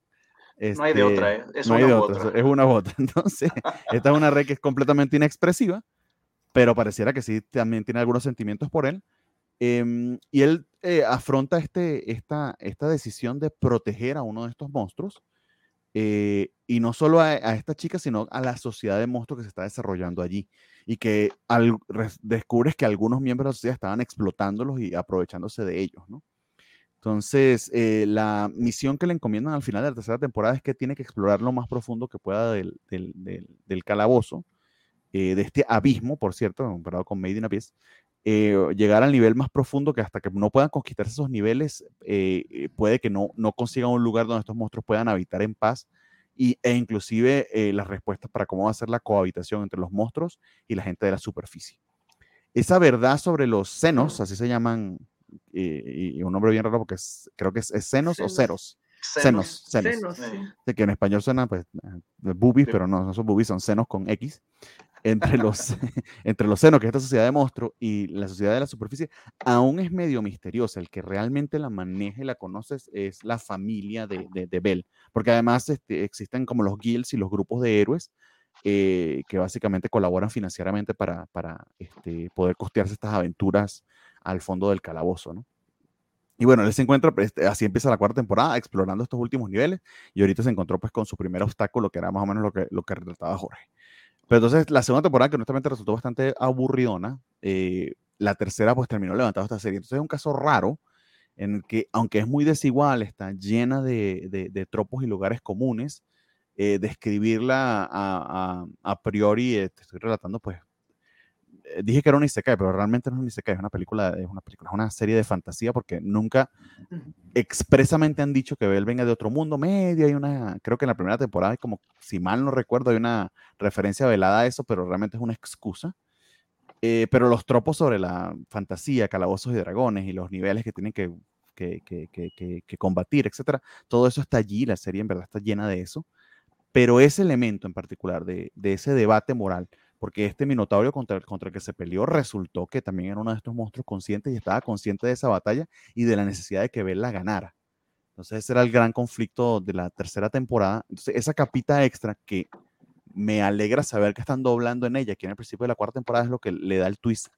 [SPEAKER 2] No hay de
[SPEAKER 1] Este,
[SPEAKER 2] otra, ¿eh? Es
[SPEAKER 1] no hay
[SPEAKER 2] una
[SPEAKER 1] de
[SPEAKER 2] u
[SPEAKER 1] otra,
[SPEAKER 2] otra.
[SPEAKER 1] es una u otra. Entonces, esta es una red que es completamente inexpresiva, pero pareciera que sí también tiene algunos sentimientos por él. Em, y él eh, afronta este, esta, esta decisión de proteger a uno de estos monstruos, eh, y no solo a, a esta chica, sino a la sociedad de monstruos que se está desarrollando allí, y que al- res- descubres que algunos miembros de la sociedad estaban explotándolos y aprovechándose de ellos, ¿no? Entonces, eh, la misión que le encomiendan al final de la tercera temporada es que tiene que explorar lo más profundo que pueda del- del calabozo, eh, de este abismo, por cierto, comparado con Made in Abyss, eh, llegar al nivel más profundo que hasta que no puedan conquistarse esos niveles, eh, eh, puede que no, no consigan un lugar donde estos monstruos puedan habitar en paz y, e inclusive eh, las respuestas para cómo va a ser la cohabitación entre los monstruos y la gente de la superficie. Esa verdad sobre los senos, así se llaman, y, un nombre bien raro porque creo que es, senos, o ceros. Senos, senos. De que en español suena pues boobies, pero no, no son boobies, son senos con X entre los, entre los senos, que es esta sociedad de monstruos, y la sociedad de la superficie, aún es medio misteriosa. El que realmente la maneja y la conoces es la familia de, de, Bell, porque además este, existen como los guilds y los grupos de héroes eh, que básicamente colaboran financieramente para, para este, poder costearse estas aventuras al fondo del calabozo, ¿no? Y bueno, él se encuentra, pues, este, así empieza la cuarta temporada, explorando estos últimos niveles, y ahorita se encontró pues con su primer obstáculo, que era más o menos lo que, lo que relataba Jorge. Pero entonces la segunda temporada, que honestamente resultó bastante aburridona, eh, la tercera pues terminó levantando esta serie. Entonces es un caso raro en el que, aunque es muy desigual, está llena de, de, tropos y lugares comunes, eh, describirla a, priori, eh, te estoy relatando pues dije que era un Isekai, pero realmente no es un Isekai, es una película, es una película, es una serie de fantasía porque nunca expresamente han dicho que él venga de otro mundo medio. Hay una, creo que en la primera temporada, como si mal no recuerdo, hay una referencia velada a eso, pero realmente es una excusa. Eh, pero los tropos sobre la fantasía, calabozos y dragones y los niveles que tienen que, que, que, que combatir, etcétera, todo eso está allí, la serie en verdad está llena de eso. Pero ese elemento en particular, de, de ese debate moral, porque este Minotauro contra el, contra el que se peleó resultó que también era uno de estos monstruos conscientes y estaba consciente de esa batalla y de la necesidad de que Bella ganara. Entonces ese era el gran conflicto de la tercera temporada. Entonces esa capita extra que me alegra saber que están doblando en ella, que en el principio de la cuarta temporada es lo que le da el twist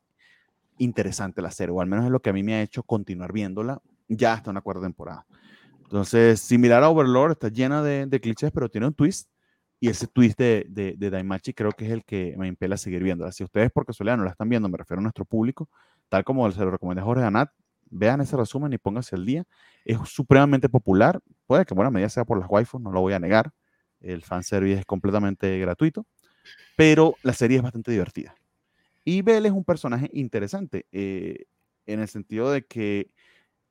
[SPEAKER 1] interesante a la serie, o al menos es lo que a mí me ha hecho continuar viéndola ya hasta una cuarta temporada. Entonces, similar a Overlord, está llena de, de clichés, pero tiene un twist y ese twist de, de, Daimachi creo que es el que me impela a seguir viendo. Si ustedes por casualidad no la están viendo, me refiero a nuestro público, tal como se lo recomendé a Jorge Anat, vean ese resumen y pónganse el día. Es supremamente popular. Puede que en buena medida sea por las waifus, no lo voy a negar. El fanservice es completamente gratuito, pero la serie es bastante divertida. Y Bell es un personaje interesante eh, en el sentido de que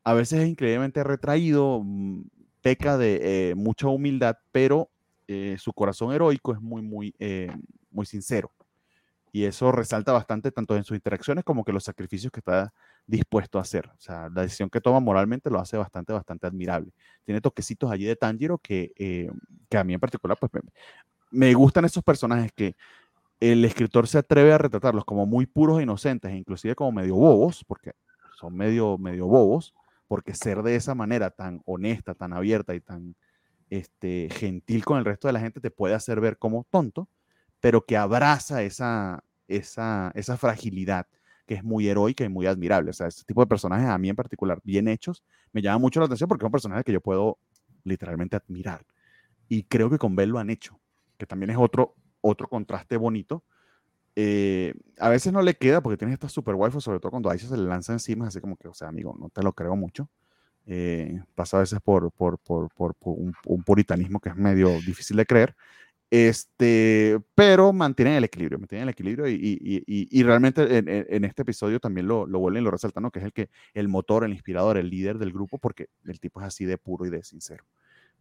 [SPEAKER 1] a veces es increíblemente retraído, mm, peca de eh, mucha humildad, pero eh, su corazón heroico es muy, muy, eh, muy sincero. Y eso resalta bastante tanto en sus interacciones como que los sacrificios que está dispuesto a hacer. O sea, la decisión que toma moralmente lo hace bastante, bastante admirable. Tiene toquecitos allí de Tanjiro que, eh, que a mí en particular, pues me, gustan esos personajes que el escritor se atreve a retratarlos como muy puros e inocentes, inclusive como medio bobos, porque son medio, medio bobos, porque ser de esa manera tan honesta, tan abierta y tan este, gentil con el resto de la gente te puede hacer ver como tonto, pero que abraza esa, esa, esa fragilidad que es muy heroica y muy admirable. O sea, este tipo de personajes, a mí en particular, bien hechos, me llama mucho la atención porque son personajes que yo puedo literalmente admirar. Y creo que con Bell lo han hecho, que también es otro, otro contraste bonito. Eh, a veces no le queda porque tiene esta super wifi, sobre todo cuando a se le lanza encima, así como que, o sea, amigo, no te lo creo mucho. Eh, pasa a veces por, por, por, por un, puritanismo que es medio difícil de creer, este, pero mantienen el equilibrio, mantienen el equilibrio y, y, y, realmente en, en, este episodio también lo, lo vuelven y lo resaltan, ¿no? que es el, que, el motor, el inspirador, el líder del grupo, porque el tipo es así de puro y de sincero.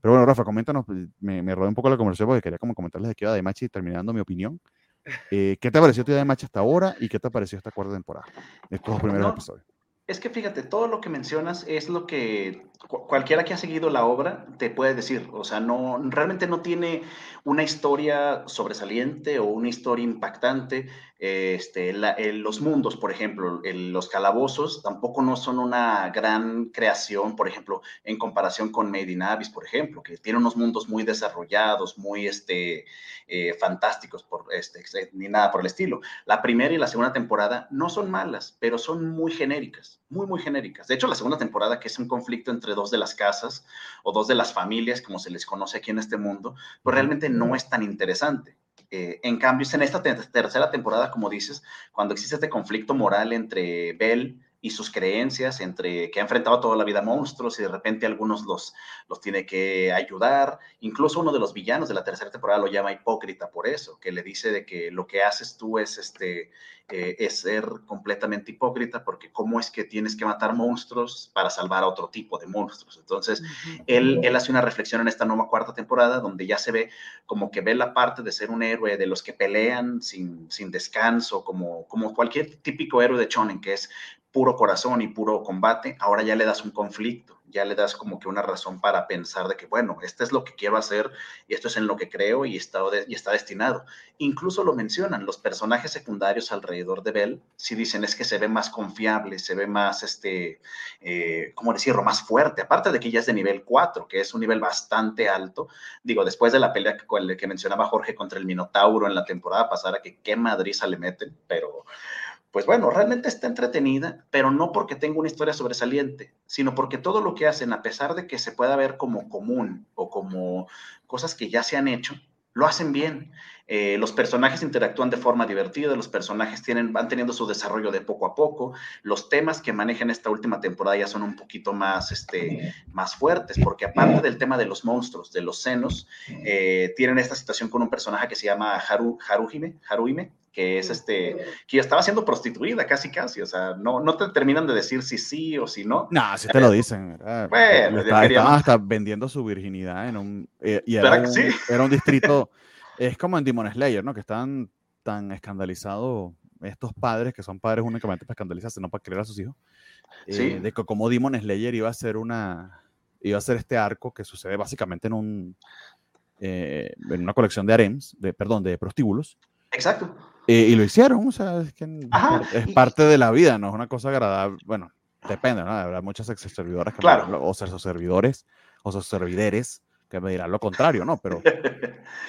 [SPEAKER 1] Pero bueno, Rafa, coméntanos, me, me rodé un poco la conversación porque quería como comentarles de qué iba de Machi terminando mi opinión. Eh, ¿Qué te pareció tu de Machi hasta ahora y qué te pareció esta cuarta temporada? Estos dos primeros episodios.
[SPEAKER 2] Es que fíjate, todo lo que mencionas es lo que cualquiera que ha seguido la obra te puede decir. O sea, no, realmente no tiene una historia sobresaliente o una historia impactante. Este, los mundos, por ejemplo, los calabozos tampoco no son una gran creación, por ejemplo, en comparación con Made in Abyss, por ejemplo, que tiene unos mundos muy desarrollados, muy este, eh, fantásticos, este, ni nada por el estilo. La primera y la segunda temporada no son malas, pero son muy genéricas, muy, muy genéricas. De hecho, la segunda temporada, que es un conflicto entre dos de las casas o dos de las familias, como se les conoce aquí en este mundo, pues realmente no es tan interesante. Eh, en cambio, es en esta tercera temporada, como dices, cuando existe este conflicto moral entre Bell y sus creencias, entre que ha enfrentado toda la vida monstruos y de repente algunos los, los tiene que ayudar. Incluso uno de los villanos de la tercera temporada lo llama hipócrita por eso, que le dice de que lo que haces tú es, este, eh, es ser completamente hipócrita porque cómo es que tienes que matar monstruos para salvar a otro tipo de monstruos. Entonces, él, él hace una reflexión en esta nueva cuarta temporada donde ya se ve como que ve la parte de ser un héroe de los que pelean sin, sin descanso, como, como cualquier típico héroe de Chonen, que es puro corazón y puro combate, ahora ya le das un conflicto, ya le das como que una razón para pensar de que, bueno, esto es lo que quiero hacer y esto es en lo que creo y está, y está destinado. Incluso lo mencionan, los personajes secundarios alrededor de Bell, si dicen es que se ve más confiable, se ve más, este, eh, ¿cómo decirlo?, más fuerte, aparte de que ya es de nivel 4, que es un nivel bastante alto. Digo, después de la pelea que, que mencionaba Jorge contra el Minotauro en la temporada pasada, que qué madriza le meten, pero pues bueno, realmente está entretenida, pero no porque tenga una historia sobresaliente, sino porque todo lo que hacen, a pesar de que se pueda ver como común o como cosas que ya se han hecho, lo hacen bien. Eh, los personajes interactúan de forma divertida, los personajes tienen, van teniendo su desarrollo de poco a poco, los temas que manejan esta última temporada ya son un poquito más, este, más fuertes, porque aparte del tema de los monstruos, de los senos, eh, tienen esta situación con un personaje que se llama Haru, Haruhime, Haruhime, que es este, que ya estaba siendo prostituida casi casi, o sea, no, no te terminan de decir si sí o si no.
[SPEAKER 1] No, si te lo dicen, Bueno, estaba, hasta vendiendo su virginidad en un, eh, y era un, era un distrito, es como en Demon Slayer, ¿no? Que están tan escandalizados estos padres, que son padres únicamente para escandalizarse, no para creer a sus hijos, eh, de que como Demon Slayer iba a ser una, iba a ser este arco que sucede básicamente en un, eh, en una colección de harems, de, perdón, de prostíbulos.
[SPEAKER 2] Exacto.
[SPEAKER 1] Eh, y lo hicieron, o sea, es, que es parte de la vida, no es una cosa agradable. Bueno, depende, ¿no? Habrá muchas servidoras que
[SPEAKER 2] claro.
[SPEAKER 1] o ser servidores o servideres que me dirán lo contrario, ¿no? Pero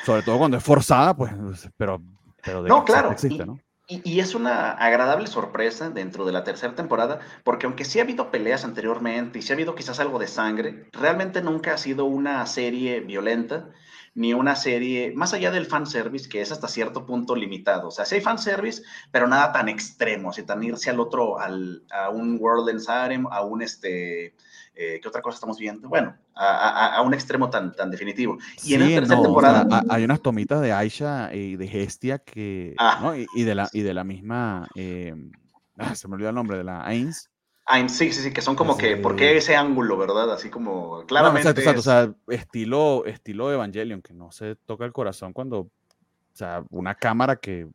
[SPEAKER 1] sobre todo cuando es forzada, pues, pero, pero
[SPEAKER 2] de no, claro. Existe, ¿no? Y, y, es una agradable sorpresa dentro de la tercera temporada, porque aunque sí ha habido peleas anteriormente y sí ha habido quizás algo de sangre, realmente nunca ha sido una serie violenta ni una serie, más allá del fanservice, que es hasta cierto punto limitado. O sea, sí hay fanservice, pero nada tan extremo, así tan irse al otro, al, a un World Harem, a un este. Eh, ¿Qué otra cosa estamos viendo? Bueno, a, a, un extremo tan, tan definitivo.
[SPEAKER 1] Y en la tercera temporada. hay unas tomitas de Aisha y de Gestia que. Ah. ¿no? y, de la, y de la misma. Eh, ah, se me olvidó el nombre, de la Ains
[SPEAKER 2] sí, sí, sí, que son como que, ¿por qué ese ángulo, verdad? Así como, claramente.
[SPEAKER 1] exacto, o sea, estilo, estilo Evangelion, que no se toca el corazón cuando, o sea, una cámara que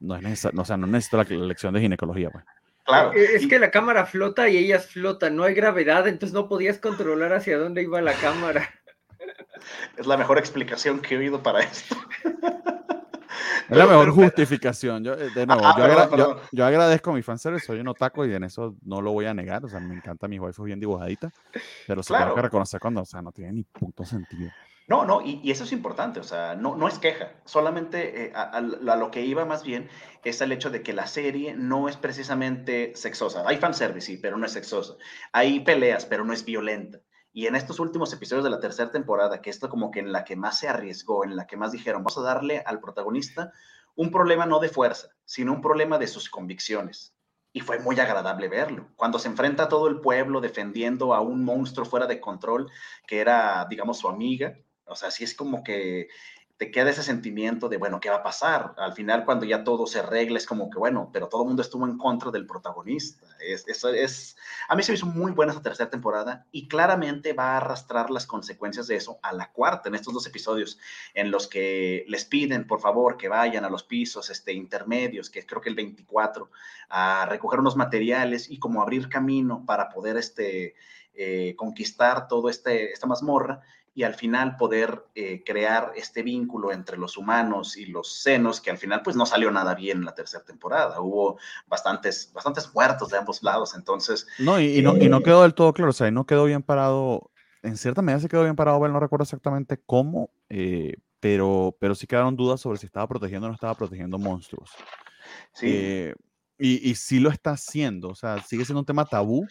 [SPEAKER 1] no es necesario, o sea, no necesita la, lección de ginecología, pues.
[SPEAKER 2] Claro.
[SPEAKER 3] Eh, es que la cámara flota y ellas flotan, no hay gravedad, entonces no podías controlar hacia dónde iba la cámara.
[SPEAKER 2] Es la mejor explicación que he oído para esto.
[SPEAKER 1] Es la mejor justificación. Yo, de nuevo, yo, yo, agradezco a mi fanservice, soy un otaku y en eso no lo voy a negar. O sea, me encanta mi waifu bien dibujadita, pero se tengo que reconocer cuando, o sea, no tiene ni punto sentido.
[SPEAKER 2] No, no, y, y, eso es importante, o sea, no, no es queja, solamente eh, a, lo que iba más bien es el hecho de que la serie no es precisamente sexosa. Hay fanservice, sí, pero no es sexosa. Hay peleas, pero no es violenta. Y en estos últimos episodios de la tercera temporada, que esto como que en la que más se arriesgó, en la que más dijeron, vamos a darle al protagonista un problema no de fuerza, sino un problema de sus convicciones. Y fue muy agradable verlo. Cuando se enfrenta a todo el pueblo defendiendo a un monstruo fuera de control, que era, digamos, su amiga, o sea, sí es como que te queda ese sentimiento de, bueno, ¿qué va a pasar? Al final, cuando ya todo se arregla, es como que, bueno, pero todo el mundo estuvo en contra del protagonista. Es, eso es, a mí se me hizo muy buena esa tercera temporada y claramente va a arrastrar las consecuencias de eso a la cuarta, en estos dos episodios, en los que les piden, por favor, que vayan a los pisos este, intermedios, que creo que el 24, a recoger unos materiales y como abrir camino para poder este, eh, conquistar todo este, esta mazmorra y al final poder eh, crear este vínculo entre los humanos y los senos, que al final pues no salió nada bien en la tercera temporada. Hubo bastantes, bastantes muertos de ambos lados, entonces...
[SPEAKER 1] No, y, no, y no eh, quedó del todo claro, o sea, no quedó bien parado, en cierta medida se quedó bien parado, no recuerdo exactamente cómo, eh, pero, pero sí quedaron dudas sobre si estaba protegiendo o no estaba protegiendo monstruos. Sí. y, y sí lo está haciendo, o sea, sigue siendo un tema tabú,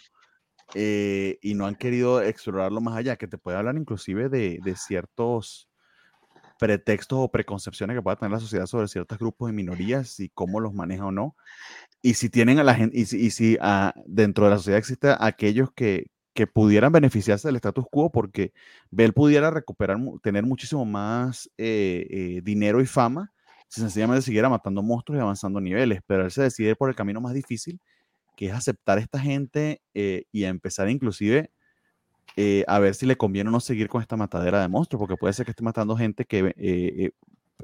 [SPEAKER 1] eh, y no han querido explorarlo más allá, que te puede hablar inclusive de, de ciertos, pretextos o preconcepciones que pueda tener la sociedad sobre ciertos grupos y minorías y cómo los maneja o no. Y si tienen a la gente, y si, y si ah, dentro de la sociedad existe aquellos que, que pudieran beneficiarse del status quo porque Bell pudiera recuperar, tener muchísimo más eh, eh, dinero y fama si sencillamente siguiera matando monstruos y avanzando niveles, pero él se decide por el camino más difícil, que es aceptar a esta gente eh, y empezar inclusive a ver si le conviene o no seguir con esta matadera de monstruos, porque puede ser que esté matando gente que,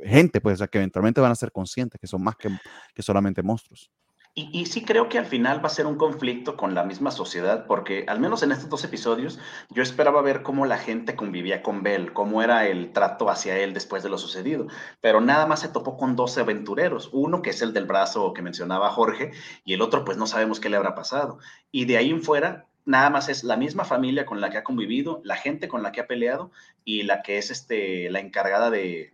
[SPEAKER 1] gente, pues, que eventualmente van a ser conscientes que son más que, que solamente monstruos.
[SPEAKER 2] Y, sí creo que al final va a ser un conflicto con la misma sociedad, porque al menos en estos dos episodios yo esperaba ver cómo la gente convivía con Bell, cómo era el trato hacia él después de lo sucedido, pero nada más se topó con dos aventureros, uno que es el del brazo que mencionaba Jorge y el otro pues no sabemos qué le habrá pasado. Y de ahí en fuera nada más es la misma familia con la que ha convivido, la gente con la que ha peleado y la que es este, la encargada de,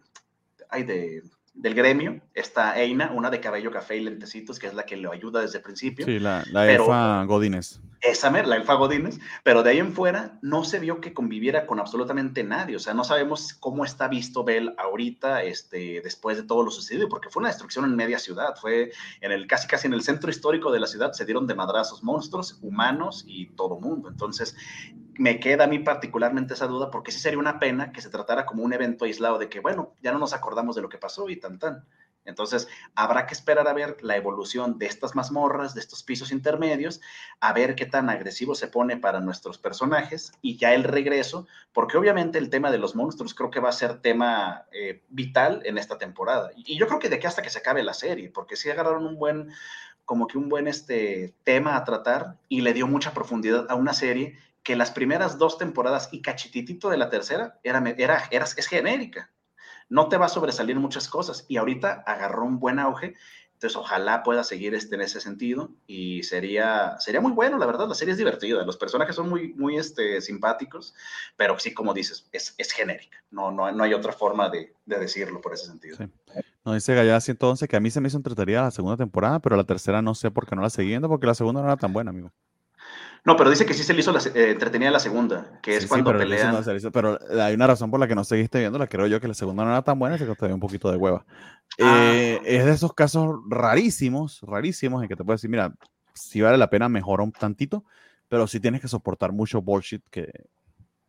[SPEAKER 2] ay, de del gremio, está Eina, una de cabello café y lentecitos, que es la que lo ayuda desde el principio.
[SPEAKER 1] Sí, la, la elfa Godínez.
[SPEAKER 2] Esa mer, la elfa Godínez, pero de ahí en fuera no se vio que conviviera con absolutamente nadie, o sea, no sabemos cómo está visto Bell ahorita, este, después de todo lo sucedido, porque fue una destrucción en media ciudad, fue en el, casi casi en el centro histórico de la ciudad, se dieron de madrazos monstruos, humanos y todo mundo, entonces me queda a mí particularmente esa duda porque sí sería una pena que se tratara como un evento aislado de que, bueno, ya no nos acordamos de lo que pasó y tan tan. Entonces, habrá que esperar a ver la evolución de estas mazmorras, de estos pisos intermedios, a ver qué tan agresivo se pone para nuestros personajes y ya el regreso, porque obviamente el tema de los monstruos creo que va a ser tema eh, vital en esta temporada. Y yo creo que de aquí hasta que se acabe la serie, porque sí agarraron un buen, como que un buen este, tema a tratar y le dio mucha profundidad a una serie que las primeras dos temporadas y cachititito de la tercera era, era, es genérica. No te va a sobresalir muchas cosas y ahorita agarró un buen auge. Entonces, ojalá pueda seguir este, en ese sentido y sería, sería muy bueno, la verdad. La serie es divertida, los personajes son muy, muy este, simpáticos, pero sí, como dices, es, es genérica. No, no, no hay otra forma de, de decirlo por ese sentido. Sí.
[SPEAKER 1] No dice Gallada 111 que a mí se me hizo entretenida la segunda temporada, pero la tercera no sé por qué no la seguí porque la segunda no era tan buena, amigo.
[SPEAKER 2] No, pero dice que sí se le hizo la, eh, entretenida la segunda, que es cuando
[SPEAKER 1] pero
[SPEAKER 2] pelean.
[SPEAKER 1] pero hay una razón por la que no seguiste viendo, la creo yo que la segunda no era tan buena, se que te un poquito de hueva. Ah. Eh, es de esos casos rarísimos, rarísimos, en que te puedes decir, mira, si vale la pena, mejora un tantito, pero si tienes que soportar mucho bullshit que,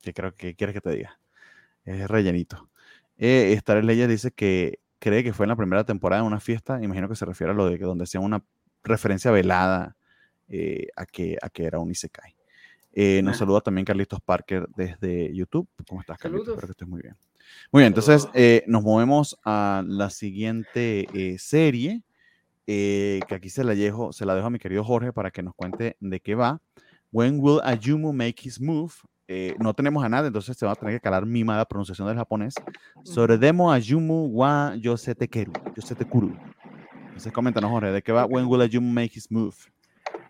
[SPEAKER 1] que creo que quieres que te diga. Es rellenito. Eh, Star Leyes dice que cree que fue en la primera temporada de una fiesta, imagino que se refiere a lo de que donde hacía una referencia velada eh, a, que, a que era un Isekai. Eh, nos saluda también Carlitos Parker desde YouTube. ¿Cómo estás, Carlitos? Espero que estés muy bien. Muy bien, entonces eh, nos movemos a la siguiente serie, que aquí se la, dejo, se la dejo a mi querido Jorge para que nos cuente de qué va. When will Ayumu make his move? no tenemos a nada, entonces se va a tener que calar mi mala pronunciación del japonés. Sobre demo Ayumu wa Yosetekeru. Yosetekuru. Entonces coméntanos, Jorge, de qué va When will Ayumu make his move?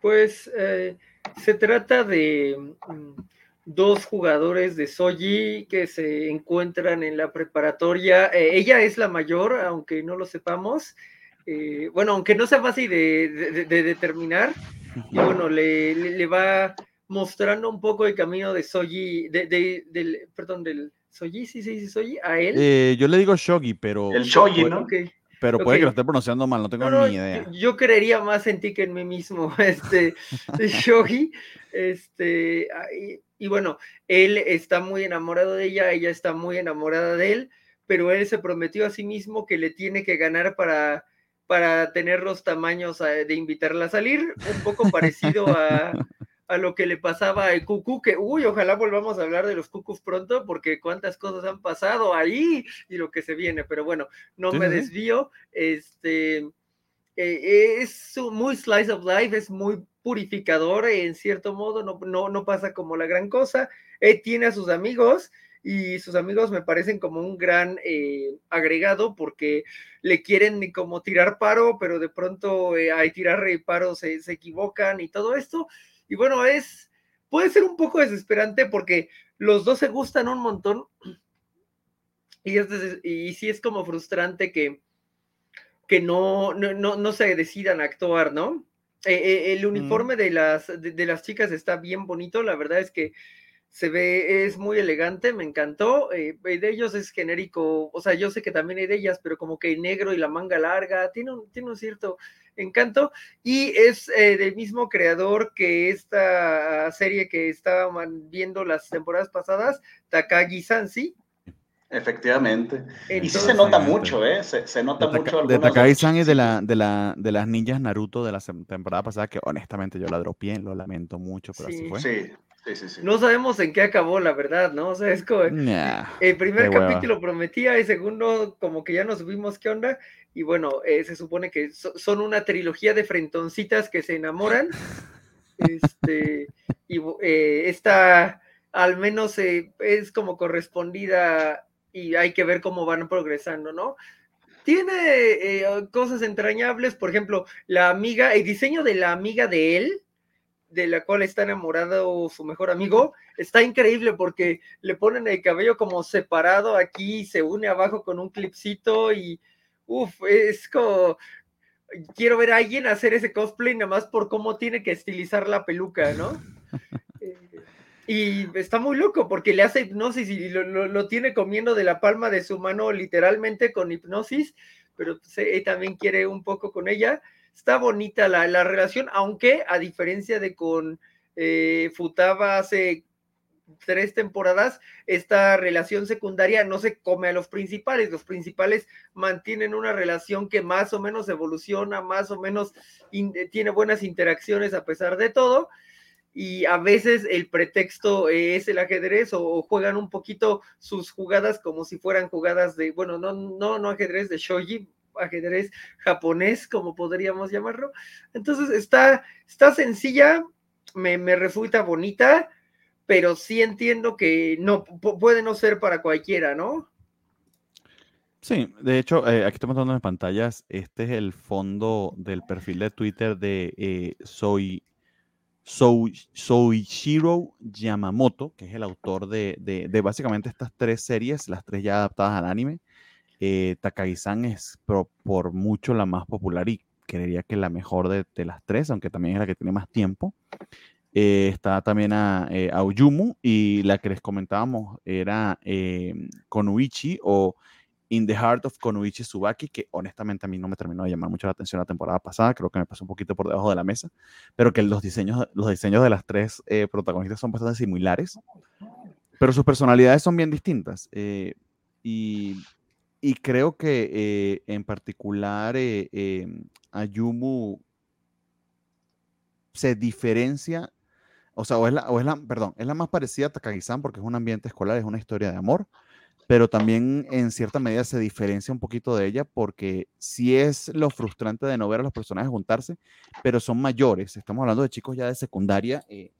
[SPEAKER 3] Pues eh, se trata de mm, dos jugadores de Soji que se encuentran en la preparatoria. Eh, ella es la mayor, aunque no lo sepamos. Eh, bueno, aunque no sea fácil de, determinar. Y bueno, le, va mostrando un poco el camino de Soji, del, perdón, del Soji, sí, sí, sí, Soji, a él.
[SPEAKER 1] yo le digo Shogi, pero...
[SPEAKER 2] El Shogi, ¿no?
[SPEAKER 1] Pero puede que lo esté pronunciando mal, no tengo ni idea.
[SPEAKER 3] Yo, creería más en ti que en mí mismo, este, Shogi. Este, y, bueno, él está muy enamorado de ella, ella está muy enamorada de él, pero él se prometió a sí mismo que le tiene que ganar para, para tener los tamaños eh, de invitarla a salir, un poco parecido a, a lo que le pasaba a Cucú, que, uy, ojalá volvamos a hablar de los Cucus pronto, porque cuántas cosas han pasado ahí y lo que se viene, pero bueno, no me desvío, este, eh, es muy slice of life, es muy purificador en cierto modo, no, no, no pasa como la gran cosa, eh, tiene a sus amigos, y sus amigos me parecen como un gran eh, agregado porque le quieren como tirar paro, pero de pronto hay tirar paro se, se, equivocan y todo esto. Y bueno, es, puede ser un poco desesperante porque los dos se gustan un montón. Y, es, y sí es como frustrante que, que no, no, no, se decidan a actuar, ¿no? Eh, eh, el uniforme de, las, de, las chicas está bien bonito, la verdad es que se ve, es muy elegante, me encantó. Eh, de ellos es genérico, o sea, yo sé que también hay de ellas, pero como que negro y la manga larga, tiene un, tiene un cierto encanto. Y es eh, del mismo creador que esta serie que estaban viendo las temporadas pasadas, Takagi Sansi.
[SPEAKER 2] Efectivamente. y sí se nota mucho, ¿eh? Se, nota mucho.
[SPEAKER 1] De Takagi-san y de, la, de, la, de las ninjas Naruto de la temporada pasada, que honestamente yo la dropié, lo lamento mucho, pero así fue.
[SPEAKER 2] Sí. Sí, sí, sí.
[SPEAKER 3] No sabemos en qué acabó, la verdad, ¿no? O sea, es como. el primer capítulo prometía, el segundo, como que ya no supimos qué onda. Y bueno, eh, se supone que son una trilogía de frentoncitas que se enamoran. este, y eh, esta, al menos, eh, es como correspondida y hay que ver cómo van progresando, ¿no? Tiene cosas entrañables, por ejemplo, la amiga, el diseño de la amiga de él de la cual está enamorado su mejor amigo, está increíble porque le ponen el cabello como separado aquí, se une abajo con un clipcito y uff, es como quiero ver a alguien hacer ese cosplay nada más por cómo tiene que estilizar la peluca, ¿no? Eh, y está muy loco porque le hace hipnosis y lo, tiene comiendo de la palma de su mano literalmente con hipnosis, pero pues, también quiere un poco con ella está bonita la, relación, aunque a diferencia de con eh, Futaba hace tres temporadas, esta relación secundaria no se come a los principales, los principales mantienen una relación que más o menos evoluciona, más o menos eh, tiene buenas interacciones a pesar de todo, y a veces el pretexto es el ajedrez o, juegan un poquito sus jugadas como si fueran jugadas de, bueno, no, no, no ajedrez de shoji, ajedrez japonés, como podríamos llamarlo. Entonces está, está sencilla, me, me resulta bonita, pero sí entiendo que no puede no ser para cualquiera, ¿no?
[SPEAKER 1] Sí, de hecho, eh, aquí estamos dando en pantallas, este es el fondo del perfil de Twitter de eh, Soy, Soy, Soichiro Yamamoto, que es el autor de, de, de, básicamente estas tres series, las tres ya adaptadas al anime. Eh, Takagi-san es por, mucho la más popular y creería que la mejor de, las tres, aunque también es la que tiene más tiempo. Eh, está también a, eh, y la que les comentábamos era eh, Konuichi o In the Heart of Konuichi Subaki, que honestamente a mí no me terminó de llamar mucho la atención la temporada pasada, creo que me pasó un poquito por debajo de la mesa, pero que los diseños, los diseños de las tres eh, protagonistas son bastante similares, pero sus personalidades son bien distintas. y y creo que eh, en particular eh, em, Ayumu se diferencia, o sea, o es, la, o es la, perdón, es la más parecida a Takagi-san porque es un ambiente escolar, es una historia de amor, pero también en cierta medida se diferencia un poquito de ella porque sí es lo frustrante de no ver a los personajes juntarse, pero son mayores, estamos hablando de chicos ya de secundaria, eh,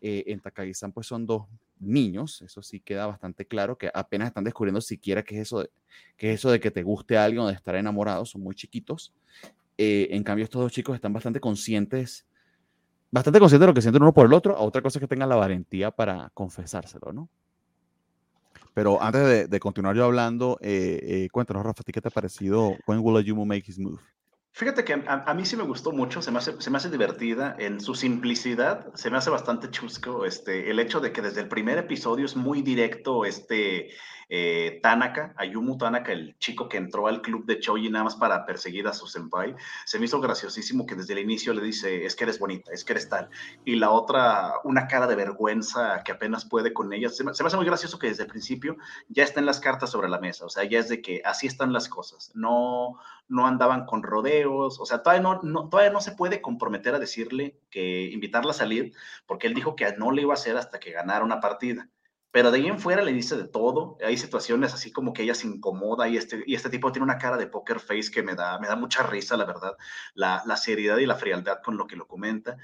[SPEAKER 1] en Takagi-san pues son dos niños, eso sí queda bastante claro, que apenas están descubriendo siquiera qué es eso de, qué es eso de que te guste a alguien o de estar enamorado, son muy chiquitos. Eh, en cambio, estos dos chicos están bastante conscientes, bastante conscientes de lo que sienten uno por el otro, a otra cosa es que tengan la valentía para confesárselo, ¿no? Pero antes de, continuar yo hablando, eh, eh, cuéntanos, Rafa, ¿qué te ha parecido When Will Yumu Make His Move?
[SPEAKER 2] Fíjate que a, mí sí me gustó mucho, se me, hace, se me hace divertida en su simplicidad, se me hace bastante chusco este, el hecho de que desde el primer episodio es muy directo este, eh, Tanaka, Ayumu Tanaka, el chico que entró al club de Choji nada más para perseguir a su senpai, se me hizo graciosísimo que desde el inicio le dice, es que eres bonita, es que eres tal, y la otra, una cara de vergüenza que apenas puede con ella, se me, hace muy gracioso que desde el principio ya estén las cartas sobre la mesa, o sea, ya es de que así están las cosas, no, no andaban con rodeos, o sea, todavía no, no, todavía no se puede comprometer a decirle que invitarla a salir, porque él dijo que no le iba a hacer hasta que ganara una partida pero de ahí en fuera le dice de todo. Hay situaciones así como que ella se incomoda y este, y este tipo tiene una cara de poker face que me da, me da mucha risa, la verdad, la, la seriedad y la frialdad con lo que lo comenta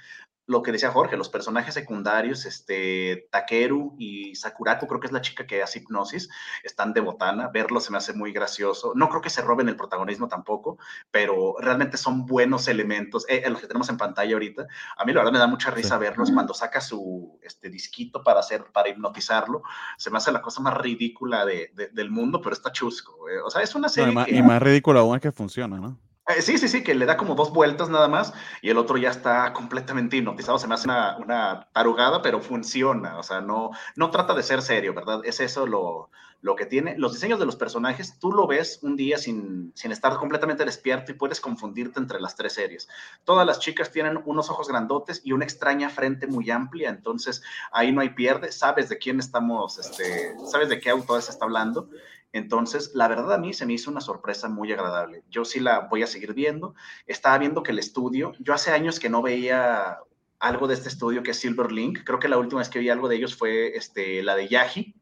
[SPEAKER 2] lo que decía Jorge, los personajes secundarios, este, Takeru y Sakurako, creo que es la chica que hace hipnosis, están de botana, verlo se me hace muy gracioso, no creo que se roben el protagonismo tampoco, pero realmente son buenos elementos, eh, los que tenemos en pantalla ahorita, a mí la verdad me da mucha risa verlos cuando saca su este, disquito para hacer, para hipnotizarlo, se me hace la cosa más ridícula de, del mundo, pero está chusco, eh. o sea, es una serie
[SPEAKER 1] Y más ridícula aún es que funciona, ¿no?
[SPEAKER 2] Eh, sí, sí, sí, que le da como dos vueltas nada más y el otro ya está completamente hipnotizado. Se me hace una, una tarugada, pero funciona. O sea, no, no trata de ser serio, ¿verdad? Es eso lo, lo que tiene. Los diseños de los personajes, tú lo ves un día sin, sin estar completamente despierto y puedes confundirte entre las tres series. Todas las chicas tienen unos ojos grandotes y una extraña frente muy amplia, entonces ahí no hay pierde. Sabes de quién estamos, este, sabes de qué autor se está hablando. Entonces, la verdad a mí se me hizo una sorpresa muy agradable. Yo sí la voy a seguir viendo. Estaba viendo que el estudio, yo hace años que no veía algo de este estudio que es Silver Link. Creo que la última vez que vi algo de ellos fue este, la de Yahi,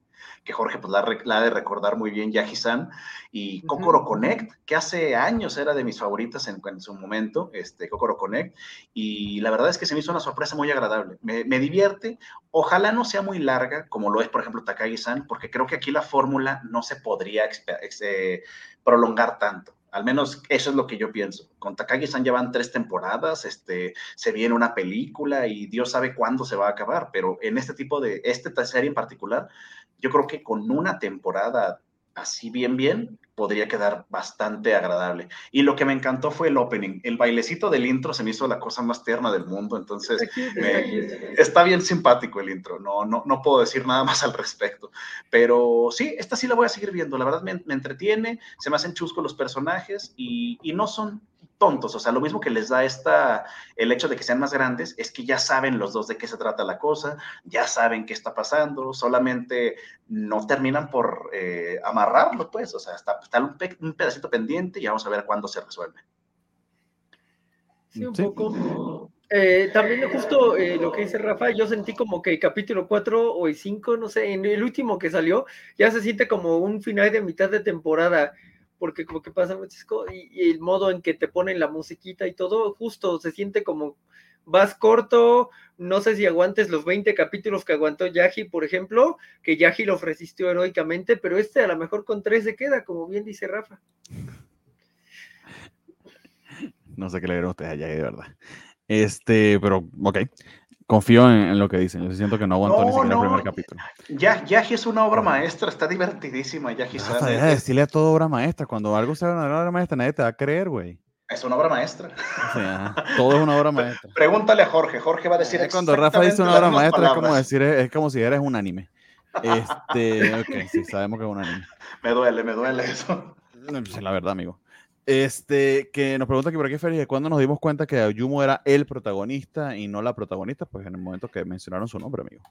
[SPEAKER 2] que Jorge pues la, la ha de recordar muy bien, Yaji-san, y Kokoro Connect, que hace años era de mis favoritas en, en, su momento, este, Kokoro Connect, y la verdad es que se me hizo una sorpresa muy agradable. Me, me divierte, ojalá no sea muy larga, como lo es, por ejemplo, Takagi-san, porque creo que aquí la fórmula no se podría eh, prolongar tanto. Al menos eso es lo que yo pienso. Con Takagi-san llevan tres temporadas, este, se viene una película y Dios sabe cuándo se va a acabar, pero en este tipo de, esta serie en particular, yo creo que con una temporada así bien, bien, podría quedar bastante agradable. Y lo que me encantó fue el opening. El bailecito del intro se me hizo la cosa más tierna del mundo, entonces me, está bien simpático el intro, no, no, no puedo decir nada más al respecto. Pero sí, esta sí la voy a seguir viendo, la verdad me, me entretiene, se me hacen chuscos los personajes y, y no son tontos, o sea, lo mismo que les da esta, el hecho de que sean más grandes, es que ya saben los dos de qué se trata la cosa, ya saben qué está pasando, solamente no terminan por eh, amarrarlo, pues, o sea, está, está un, pe un, pedacito pendiente y vamos a ver cuándo se resuelve.
[SPEAKER 3] Sí, un sí. poco. Eh, también justo eh, lo que dice Rafa, yo sentí como que el capítulo 4 o el 5, no sé, en el último que salió, ya se siente como un final de mitad de temporada porque como que pasa muchas cosas y, el modo en que te ponen la musiquita y todo, justo se siente como vas corto, no sé si aguantes los 20 capítulos que aguantó Yaji, por ejemplo, que Yaji lo resistió heroicamente, pero este a lo mejor con tres se queda, como bien dice Rafa.
[SPEAKER 1] No sé qué le dieron ustedes a Yaji, de verdad. Este, pero, ok confío en, en, lo que dicen. Yo siento que no aguanto no, ni siquiera no. el primer capítulo.
[SPEAKER 2] Ya, Yaji es una obra maestra, está divertidísima. Yaji
[SPEAKER 1] Rafa, deja de decirle a todo obra maestra. Cuando algo sea una obra maestra, nadie te va a creer, güey.
[SPEAKER 2] Es una obra maestra.
[SPEAKER 1] O sea, todo es una obra maestra.
[SPEAKER 2] Pregúntale a Jorge. Jorge va a decir.
[SPEAKER 1] Es cuando Rafa dice una obra maestra, es como decir, es, es, como si eres un anime. Este, ok, sí, sabemos que es un anime.
[SPEAKER 2] Me duele, me duele eso.
[SPEAKER 1] La verdad, amigo. Este, que nos pregunta aquí por aquí, Félix, ¿cuándo nos dimos cuenta que Ayumo era el protagonista y no la protagonista? Pues en el momento que mencionaron su nombre, amigo.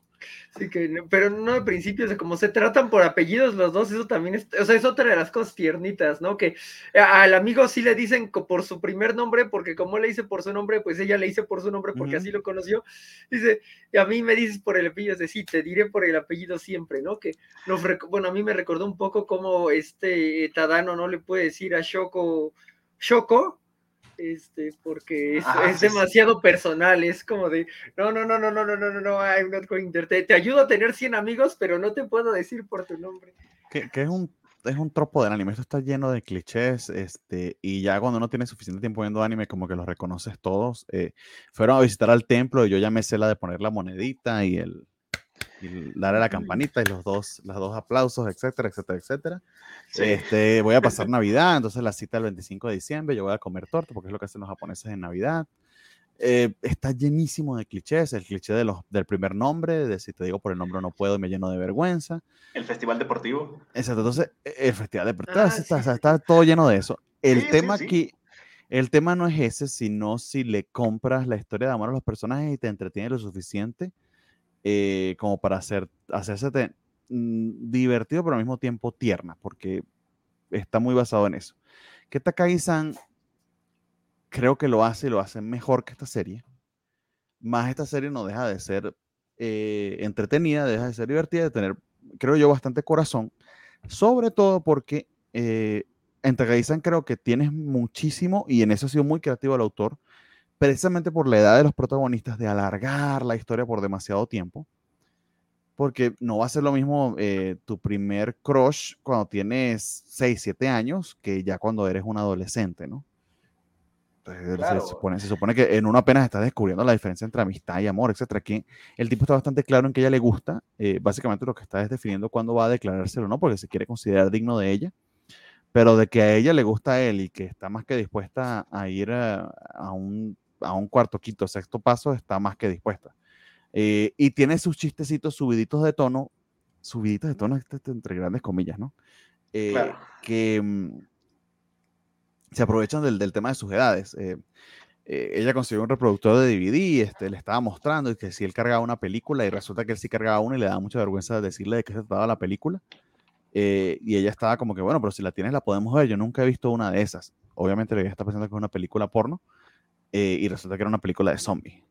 [SPEAKER 3] Sí, que, pero no de principio, o sea, como se tratan por apellidos los dos, eso también es, o sea, es otra de las cosas tiernitas, ¿no? Que al amigo sí le dicen por su primer nombre, porque como le dice por su nombre, pues ella le dice por su nombre porque uh -huh. así lo conoció. Dice, y a mí me dices por el apellido, es decir, te diré por el apellido siempre, ¿no? Que nos, bueno, a mí me recordó un poco como este Tadano no le puede decir a Shoko Shoko, este, porque es, ah, es sí, demasiado sí. personal, es como de, no, no, no, no, no, no, no, no, no, I'm not going there. Te, te, ayudo a tener 100 amigos, pero no te puedo decir por tu nombre.
[SPEAKER 1] Que, que es un es un tropo del anime, esto está lleno de clichés, este, y ya cuando uno tiene suficiente tiempo viendo anime, como que los reconoces todos. Eh, fueron a visitar al templo y yo ya me sé la de poner la monedita y el, y darle la campanita y los dos, los dos aplausos, etcétera, etcétera, etcétera. Sí. Este, voy a pasar Navidad, entonces la cita el 25 de diciembre, yo voy a comer torta porque es lo que hacen los japoneses en Navidad. Eh, está llenísimo de clichés, el cliché de los, del primer nombre, de si te digo por el nombre no puedo y me lleno de vergüenza.
[SPEAKER 2] El festival deportivo.
[SPEAKER 1] Exacto, entonces e, el festival deportivo ah, está, sí. está, todo lleno de eso. El sí, tema sí, aquí, el tema no es ese, sino si le compras la historia de amor a los personajes y te entretiene lo suficiente eh, como para hacer, hacerse mm, divertido, pero al mismo tiempo tierna, porque está muy basado en eso. Que Takagi-san creo que lo hace y lo hace mejor que esta serie. Más esta serie no deja de ser eh, entretenida, deja de ser divertida, de tener, creo yo, bastante corazón. Sobre todo porque eh, en Takagi-san creo que tienes muchísimo, y en eso ha sido muy creativo el autor, precisamente por la edad de los protagonistas, de alargar la historia por demasiado tiempo. Porque no va a ser lo mismo eh, tu primer crush cuando tienes 6, 7 años que ya cuando eres un adolescente, ¿no? Claro. Se, supone, se, supone, que en uno apenas está descubriendo la diferencia entre amistad y amor, etcétera. Aquí el tipo está bastante claro en que ella le gusta. Eh, básicamente lo que está es definiendo cuándo va a declarárselo o no, porque se quiere considerar digno de ella. pero de que a ella le gusta a él y que está más que dispuesta a ir a, un, a un, cuarto, quinto, sexto paso, está más que dispuesta. Eh, y tiene sus chistecitos subiditos de tono, subiditos de tono este, este, entre grandes comillas, ¿no? Eh, que mm, se aprovechan del, del, tema de sus edades. Eh, ella consiguió un reproductor de DVD, este, le estaba mostrando que si él cargaba una película y resulta que él sí cargaba una y le da mucha vergüenza decirle de qué se trataba la película. y ella estaba como que, bueno, pero si la tienes la podemos ver. Yo nunca he visto una de esas. Obviamente le está pensando que es una película porno y resulta que era una película de zombies.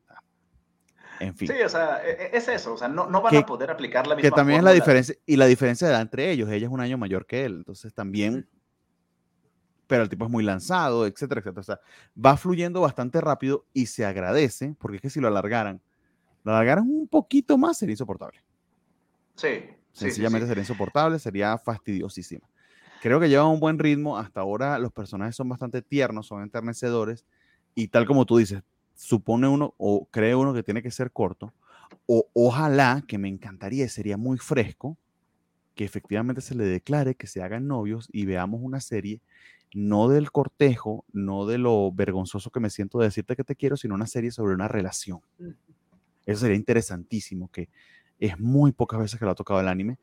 [SPEAKER 1] En fin.
[SPEAKER 2] Sí, o sea, e, e, es eso, o sea, no, no van a poder aplicar la misma
[SPEAKER 1] Que también es la diferencia, y la diferencia de edad entre ellos, ella es un año mayor que él, entonces también, pero el tipo es muy lanzado, etcétera, etcétera. O sea, va fluyendo bastante rápido y se agradece, porque es que si lo alargaran, lo alargaran un poquito más sería insoportable.
[SPEAKER 2] Sí.
[SPEAKER 1] Sencillamente sería insoportable, sería fastidiosísima. Creo que lleva un buen ritmo, hasta ahora los personajes son bastante tiernos, son enternecedores, y tal como tú dices, supone uno o cree uno que tiene que ser corto, o ojalá, que me encantaría, sería muy fresco, que efectivamente se le declare que se hagan novios y veamos una serie, no del cortejo, no de lo vergonzoso que me siento de decirte que te quiero, sino una serie sobre una relación. Eso sería interesantísimo, que es muy pocas veces que lo ha tocado el anime,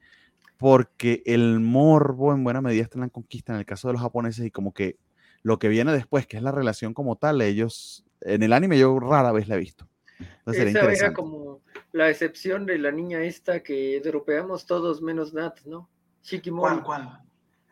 [SPEAKER 1] porque el morbo en buena medida está en la conquista, en el caso de los japoneses, y como que lo que viene después, que es la relación como tal, ellos en el anime yo rara vez la he visto.
[SPEAKER 3] Entonces Esa era como la excepción de la niña esta que dropeamos todos menos Nat, ¿no?
[SPEAKER 2] Shikimori. ¿Cuál, cuál?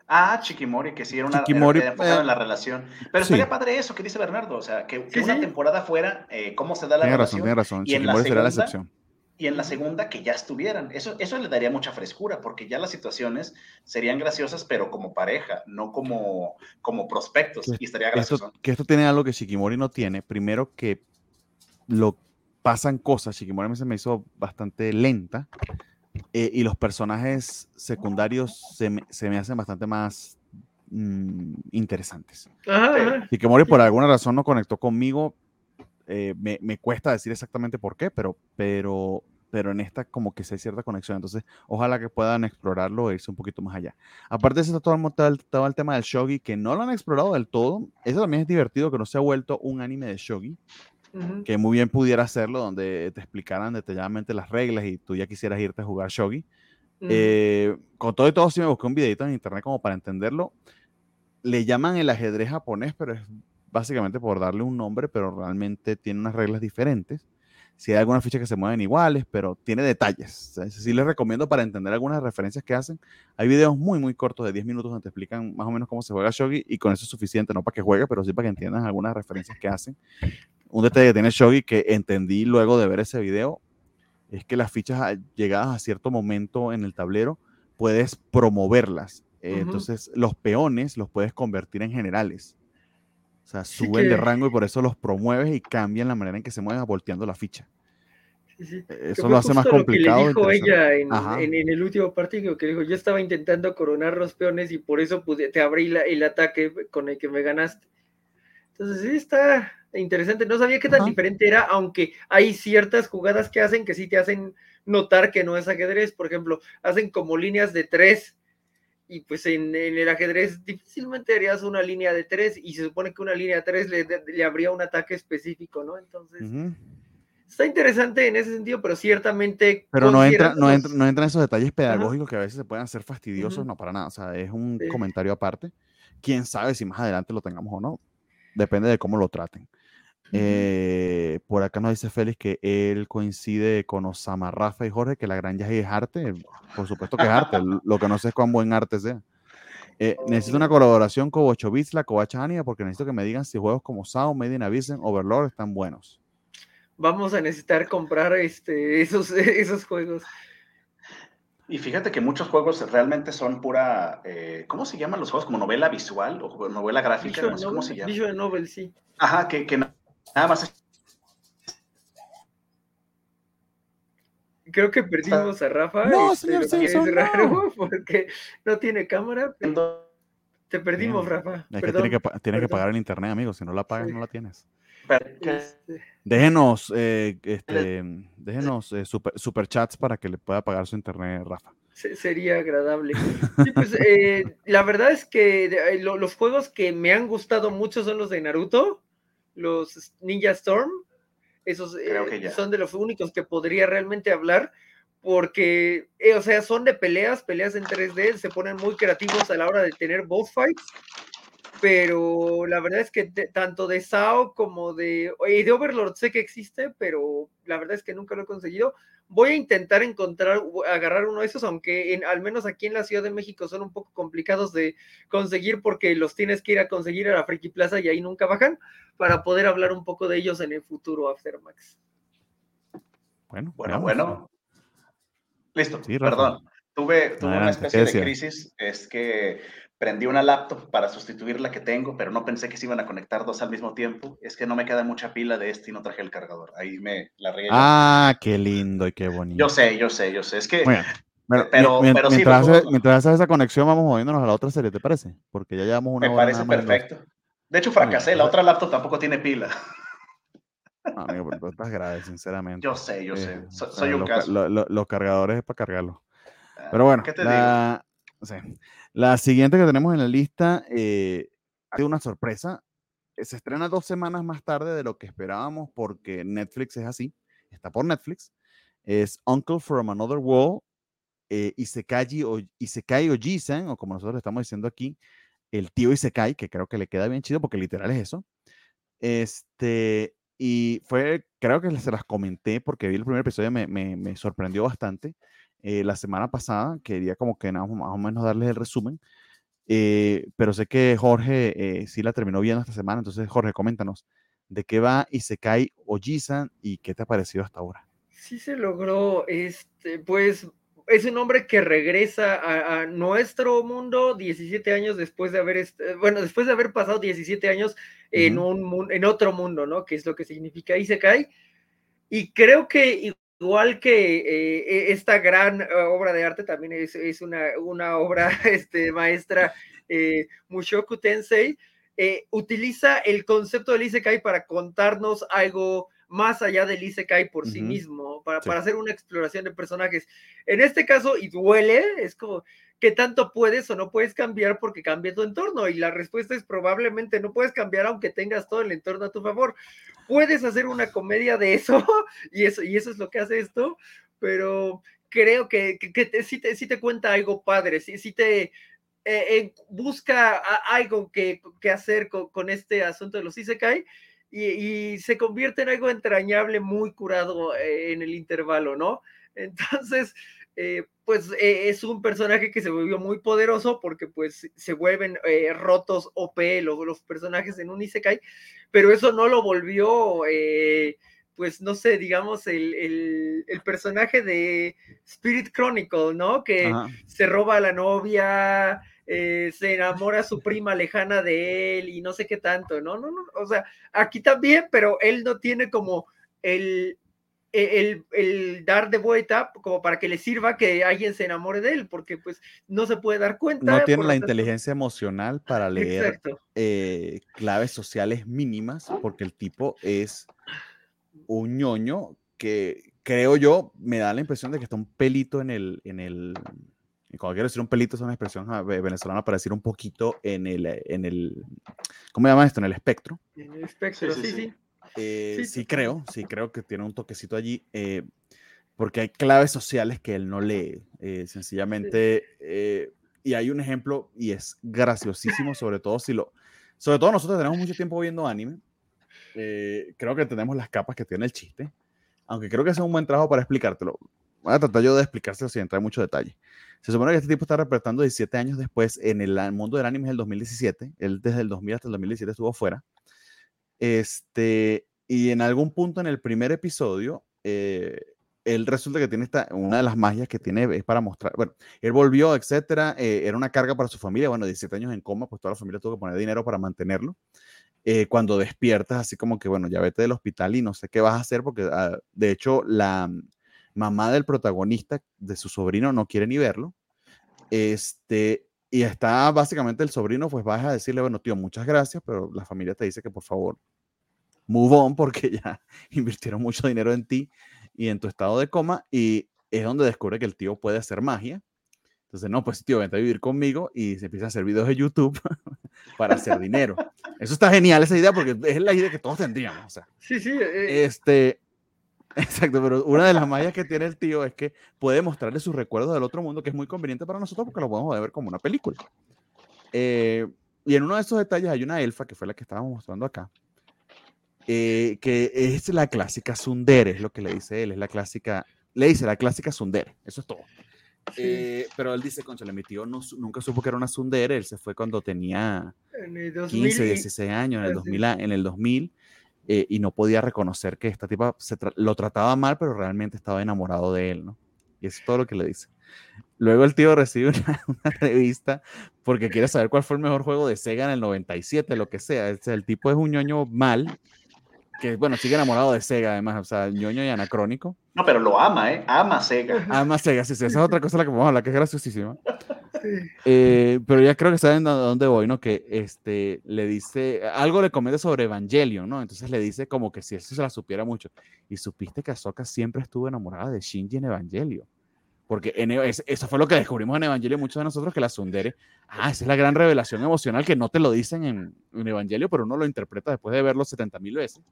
[SPEAKER 2] Ah, Shikimori, que sí era una Shikimori, era, eh, en la relación. Pero estaría padre eso que dice Bernardo, o sea, que, una temporada fuera eh, cómo se da la
[SPEAKER 1] tiene relación. Tiene razón, tiene razón. Shikimori será la excepción
[SPEAKER 2] y en la segunda que ya estuvieran. Eso, eso le daría mucha frescura, porque ya las situaciones serían graciosas, pero como pareja, no como, como prospectos, y estaría gracioso.
[SPEAKER 1] que esto tiene algo que Shikimori no tiene. Primero que lo pasan cosas, Shikimori se me hizo bastante lenta, eh, y los personajes secundarios se me, se me hacen bastante más mm, interesantes. Shikimori por alguna razón no conectó conmigo, eh, me, me, cuesta decir exactamente por qué, pero, pero, pero en esta como que se hay cierta conexión. Entonces, ojalá que puedan explorarlo e irse un poquito más allá. Aparte de eso, está todo el, todo el tema del shogi, que no lo han explorado del todo. Eso también es divertido, que no se ha vuelto un anime de shogi. Que muy bien pudiera hacerlo, donde te explicaran detalladamente las reglas y tú ya quisieras irte a jugar shogi. Eh, con todo y todo, sí me busqué un videito en internet como para entenderlo. Le llaman el ajedrez japonés, pero es básicamente por darle un nombre, pero realmente tiene unas reglas diferentes. Si hay algunas fichas que se mueven iguales, pero tiene detalles. Sí les recomiendo para entender algunas referencias que hacen. Hay videos muy, muy cortos de 10 minutos donde te explican más o menos cómo se juega Shogi y con eso es suficiente, no para que juegue, pero sí para que entiendan algunas referencias que hacen. Un detalle que tiene Shogi que entendí luego de ver ese video es que las fichas llegadas a cierto momento en el tablero puedes promoverlas. Entonces, los peones los puedes convertir en generales. O sea, suben de rango y por eso los promueves y cambian la manera en que se mueven volteando la ficha.
[SPEAKER 3] E, eso lo hace más complicado. Lo que le dijo ella en, en, el último partido, que dijo, yo estaba intentando coronar los peones y por eso pude, te abrí el ataque con el que me ganaste. Entonces sí, está interesante. No sabía qué tan diferente era, aunque hay ciertas jugadas que hacen que sí te hacen notar que no es ajedrez. Por ejemplo, hacen como líneas de tres y pues en, el ajedrez difícilmente harías una línea de tres y se supone que una línea de tres le, le habría un ataque específico, ¿no? Entonces, está interesante en ese sentido, pero ciertamente...
[SPEAKER 1] Pero no entra, no, entra, no entra en esos detalles pedagógicos que a veces se pueden hacer fastidiosos, no para nada, o sea, es un comentario aparte. Quién sabe si más adelante lo tengamos o no, depende de cómo lo traten. Eh, por acá nos dice Félix que él coincide con Osama, Rafa y Jorge, que la gran Yaji es arte. Por supuesto que es arte. Lo que no sé es cuán buen arte sea. Eh, necesito una colaboración con 8 bits, la Covacha Ania, porque necesito que me digan si juegos como Sao, Made in Avisen, Overlord están buenos.
[SPEAKER 3] Vamos a necesitar comprar este, esos, esos juegos.
[SPEAKER 2] Y fíjate que muchos juegos realmente son pura, eh, ¿cómo se llaman los juegos? Como novela visual o novela gráfica, no sé cómo se llama.
[SPEAKER 3] Visual novel, sí.
[SPEAKER 2] Ajá, que, que Nada más.
[SPEAKER 3] Creo que perdimos a Rafa. No, este, señor es raro porque no tiene cámara. Te perdimos, Rafa.
[SPEAKER 1] tiene, que, tiene que, pagar el internet, amigo. Si no la pagas, no la tienes. Este. Déjenos, eh, este, déjenos eh, super, superchats para que le pueda pagar su internet, Rafa.
[SPEAKER 3] sería agradable. Pues, eh, la verdad es que los juegos que me han gustado mucho son los de Naruto, los Ninja Storm. Esos eh, son de los únicos que podría realmente hablar porque, o sea, son de peleas, peleas en 3D, se ponen muy creativos a la hora de tener boss fights pero la verdad es que tanto de SAO como de, de Overlord sé que existe, pero la verdad es que nunca lo he conseguido. Voy a intentar encontrar, agarrar uno de esos, aunque en, al menos aquí en la Ciudad de México son un poco complicados de conseguir porque los tienes que ir a conseguir a la Friki Plaza y ahí nunca bajan, para poder hablar un poco de ellos en el futuro Aftermax.
[SPEAKER 2] Bueno, bueno, bueno. Listo, perdón. Tuve, tuve una especie de crisis, es que prendí una laptop para sustituir la que tengo, pero no pensé que se iban a conectar dos al mismo tiempo. Es que no me queda mucha pila de este y no traje el cargador. Ahí me la regué.
[SPEAKER 1] Ah, qué lindo y qué bonito.
[SPEAKER 2] Yo sé, yo sé, yo sé. Es que...
[SPEAKER 1] pero, mientras, sí, mientras, haces esa conexión, vamos moviéndonos a la otra serie, ¿te parece? Porque ya llevamos una
[SPEAKER 2] me parece perfecto. De hecho, fracasé. La otra laptop tampoco tiene pila.
[SPEAKER 1] amigo, pero tú estás grave, sinceramente.
[SPEAKER 2] Yo sé, yo sé. Eh, soy un caso.
[SPEAKER 1] los cargadores es para cargarlo. Ah, pero bueno, ¿qué te la, digo? La siguiente que tenemos en la lista eh, una sorpresa. Se estrena dos semanas más tarde de lo que esperábamos porque Netflix es así. Está por Netflix. Es Uncle from Another World. Eh, Isekai, o, Isekai o como nosotros estamos diciendo aquí, el tío Isekai, que creo que le queda bien chido porque literal es eso. Este, y fue, creo que se las comenté porque vi el primer episodio, me, me, me sorprendió bastante. Eh, la semana pasada. Quería como que más o menos darles el resumen. Eh, pero sé que Jorge eh, sí la terminó viendo esta semana. Entonces, Jorge, coméntanos de qué va y se cae Ojisan y qué te ha parecido hasta ahora.
[SPEAKER 3] Sí se logró, este, pues es un hombre que regresa a, nuestro mundo 17 años después de haber, bueno, después de haber pasado 17 años en, un, en otro mundo, ¿no? Que es lo que significa Isekai. Y creo que igual que eh, e, esta gran eh, obra de arte, también es, una, obra este, maestra, eh, Mushoku Tensei, utiliza el concepto del Isekai para contarnos algo más allá del Isekai por sí mismo, para, para hacer una exploración de personajes. En este caso, y duele, es como, ¿qué tanto puedes o no puedes cambiar porque cambia tu entorno? Y la respuesta es probablemente no puedes cambiar aunque tengas todo el entorno a tu favor. Puedes hacer una comedia de eso y eso, y eso es lo que hace esto, pero creo que, que, te, sí, te, te, cuenta algo padre, sí, sí te eh, eh, busca algo que, que hacer con, con, este asunto de los Isekai. Y, y, se convierte en algo entrañable, muy curado eh, en el intervalo, ¿no? Entonces, eh, pues eh, es un personaje que se volvió muy poderoso porque pues se vuelven eh, rotos OP los, los, personajes en un Isekai, pero eso no lo volvió, pues no sé, digamos, el, el, personaje de Spirit Chronicle, ¿no? Que se roba a la novia, se enamora su prima lejana de él y no sé qué tanto, ¿no? No, no, o sea, aquí también, pero él no tiene como el, e, el, dar de vuelta como para que le sirva que alguien se enamore de él, porque pues no se puede dar cuenta.
[SPEAKER 1] No tiene la inteligencia emocional para leer eh, claves sociales mínimas, porque el tipo es un ñoño que creo yo, me da la impresión de que está un pelito en el, en el, cuando quiero decir un pelito es una expresión venezolana para decir un poquito en el, en el, ¿cómo se llama esto? En el espectro.
[SPEAKER 3] En el espectro, sí. sí.
[SPEAKER 1] Eh, sí, creo, sí creo que tiene un toquecito allí, eh, porque hay claves sociales que él no lee, eh, sencillamente, y hay un ejemplo, y es graciosísimo, sobre todo si lo, sobre todo nosotros tenemos mucho tiempo viendo anime, creo que tenemos las capas que tiene el chiste, aunque creo que es un buen trabajo para explicártelo. Voy a tratar yo de explicárselo sin entrar en mucho detalle. Se supone que este tipo está representando 17 años después en el mundo del anime es el 2017. Él desde el 2000 hasta el 2017 estuvo fuera. Este, y en algún punto en el primer episodio, eh, él resulta que tiene esta, una de las magias que tiene es para mostrar, bueno, él volvió, etcétera, eh, era una carga para su familia, bueno, 17 años en coma, pues toda la familia tuvo que poner dinero para mantenerlo. Eh, cuando despiertas, así como que, bueno, ya vete del hospital y no sé qué vas a hacer, porque ah, de hecho la mamá del protagonista, de su sobrino, no quiere ni verlo. Este, y está básicamente el sobrino, pues vas a decirle, bueno, tío, muchas gracias, pero la familia te dice que por favor, move on, porque ya invirtieron mucho dinero en ti y en tu estado de coma. Y es donde descubre que el tío puede hacer magia. Entonces, no, pues tío, vente a vivir conmigo y se empieza a hacer videos de YouTube para hacer dinero. Eso está genial, esa idea, porque es la idea que todos tendríamos. O sea,
[SPEAKER 3] sí, sí. Eh,
[SPEAKER 1] este, exacto, pero una de las mallas que tiene el tío es que puede mostrarle sus recuerdos del otro mundo, que es muy conveniente para nosotros porque lo podemos ver como una película. Eh, y en uno de esos detalles hay una elfa, que fue la que estábamos mostrando acá, eh, que es la clásica Sundere, es lo que le dice él, es la clásica, le dice la clásica Sundere, eso es todo. Eh, pero él dice, concha, mi tío no, nunca supo que era una Sundere, él se fue cuando tenía 15, 16 años, en el 2000, en el 2000 eh, y no podía reconocer que esta tipa lo trataba mal, pero realmente estaba enamorado de él, ¿no? Y es todo lo que le dice. Luego el tío recibe una, una, revista porque quiere saber cuál fue el mejor juego de Sega en el 97, lo que sea. El tipo es un ñoño mal que bueno, sigue enamorado de Sega, además, o sea, ñoño y anacrónico.
[SPEAKER 2] No, pero lo ama, ¿eh? Ama Sega.
[SPEAKER 1] Ama Sega, sí, sí, esa es otra cosa de la que vamos a hablar, que es graciosísima. Eh, pero ya creo que saben a dónde voy, ¿no? Que este, le dice, algo le comenta sobre Evangelion, ¿no? Entonces le dice como que si eso se la supiera mucho. Y supiste que Ahsoka siempre estuvo enamorada de Shinji en Evangelion. Porque en, eso fue lo que descubrimos en Evangelio muchos de nosotros, que la Sundere, ah, esa es la gran revelación emocional que no te lo dicen en, en Evangelio, pero uno lo interpreta después de verlo 70 mil veces.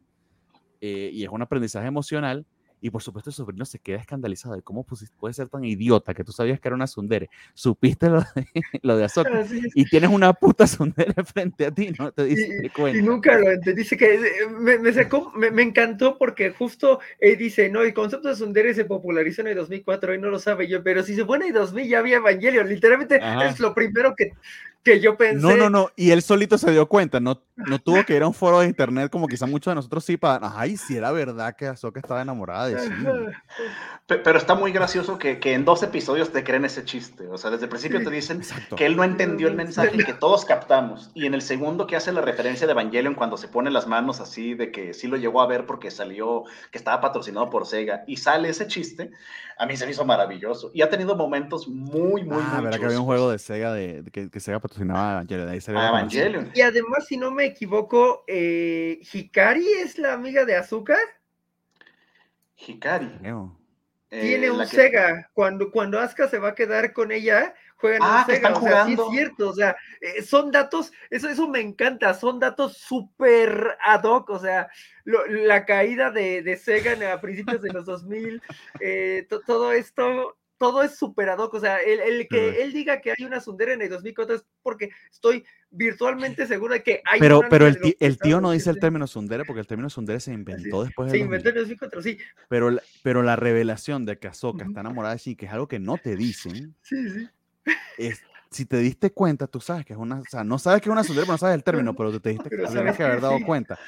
[SPEAKER 1] Eh, y es un aprendizaje emocional y por supuesto el sobrino se queda escandalizado de cómo puede ser tan idiota que tú sabías que era una sundere. Supiste lo de, lo de y tienes una puta sundere frente a ti, ¿no? Te dice
[SPEAKER 3] y, y, nunca lo entendí. Dice que eh, me, me, sacó, me, me, encantó porque justo él dice, no, el concepto de sundere se popularizó en el 2004 y no lo sabe yo, pero si se pone en el 2000 ya había Evangelio. Literalmente es lo primero que, que yo pensé.
[SPEAKER 1] No, no, no. Y él solito se dio cuenta. No, no tuvo que ir a un foro de internet como quizá muchos de nosotros sí para. Ay, si era verdad que Azoka estaba enamorada de sí.
[SPEAKER 2] Pero está muy gracioso que, que, en dos episodios te creen ese chiste. O sea, desde el principio te dicen Exacto. que él no entendió el mensaje y que todos captamos. Y en el segundo que hace la referencia de Evangelion cuando se pone las manos así de que sí lo llegó a ver porque salió, que estaba patrocinado por Sega y sale ese chiste, a mí se me hizo maravilloso. Y ha tenido momentos muy, muy,
[SPEAKER 1] ah,
[SPEAKER 2] muy
[SPEAKER 1] verdad que había un juego de Sega de, de que, que, Sega patrocinaba a Evangelion. Ahí
[SPEAKER 2] a Evangelion.
[SPEAKER 3] Y además, si no me equivoco, eh, Hikari es la amiga de Azúcar.
[SPEAKER 2] Hikari.
[SPEAKER 1] No.
[SPEAKER 3] Tiene eh, un Sega. Cuando, cuando Asuka se va a quedar con ella, juegan
[SPEAKER 2] ah,
[SPEAKER 3] un Sega.
[SPEAKER 2] Están
[SPEAKER 3] o sea,
[SPEAKER 2] jugando.
[SPEAKER 3] sí es cierto. O sea, eh, son datos, eso, eso me encanta. Son datos súper ad hoc. O sea, lo, la caída de, de, Sega a principios de los 2000, eh, todo esto todo es súper ad hoc. O sea, el, el que él diga que hay una Sundere en el 2004 es porque estoy virtualmente seguro de que hay
[SPEAKER 1] Pero, pero el, tío, el tío no dice el término Sundere porque el término Sundere se inventó
[SPEAKER 3] sí,
[SPEAKER 1] después
[SPEAKER 3] de. Se inventó en el 2004, sí.
[SPEAKER 1] Pero, pero la revelación de que Ahsoka está enamorada de Shin, que es algo que no te dicen.
[SPEAKER 3] Sí, sí.
[SPEAKER 1] Es, si te diste cuenta, tú sabes que es una. O sea, no sabes que es una Sundere, pero no sabes el término, pero te diste pero tienes que haber dado sí. cuenta.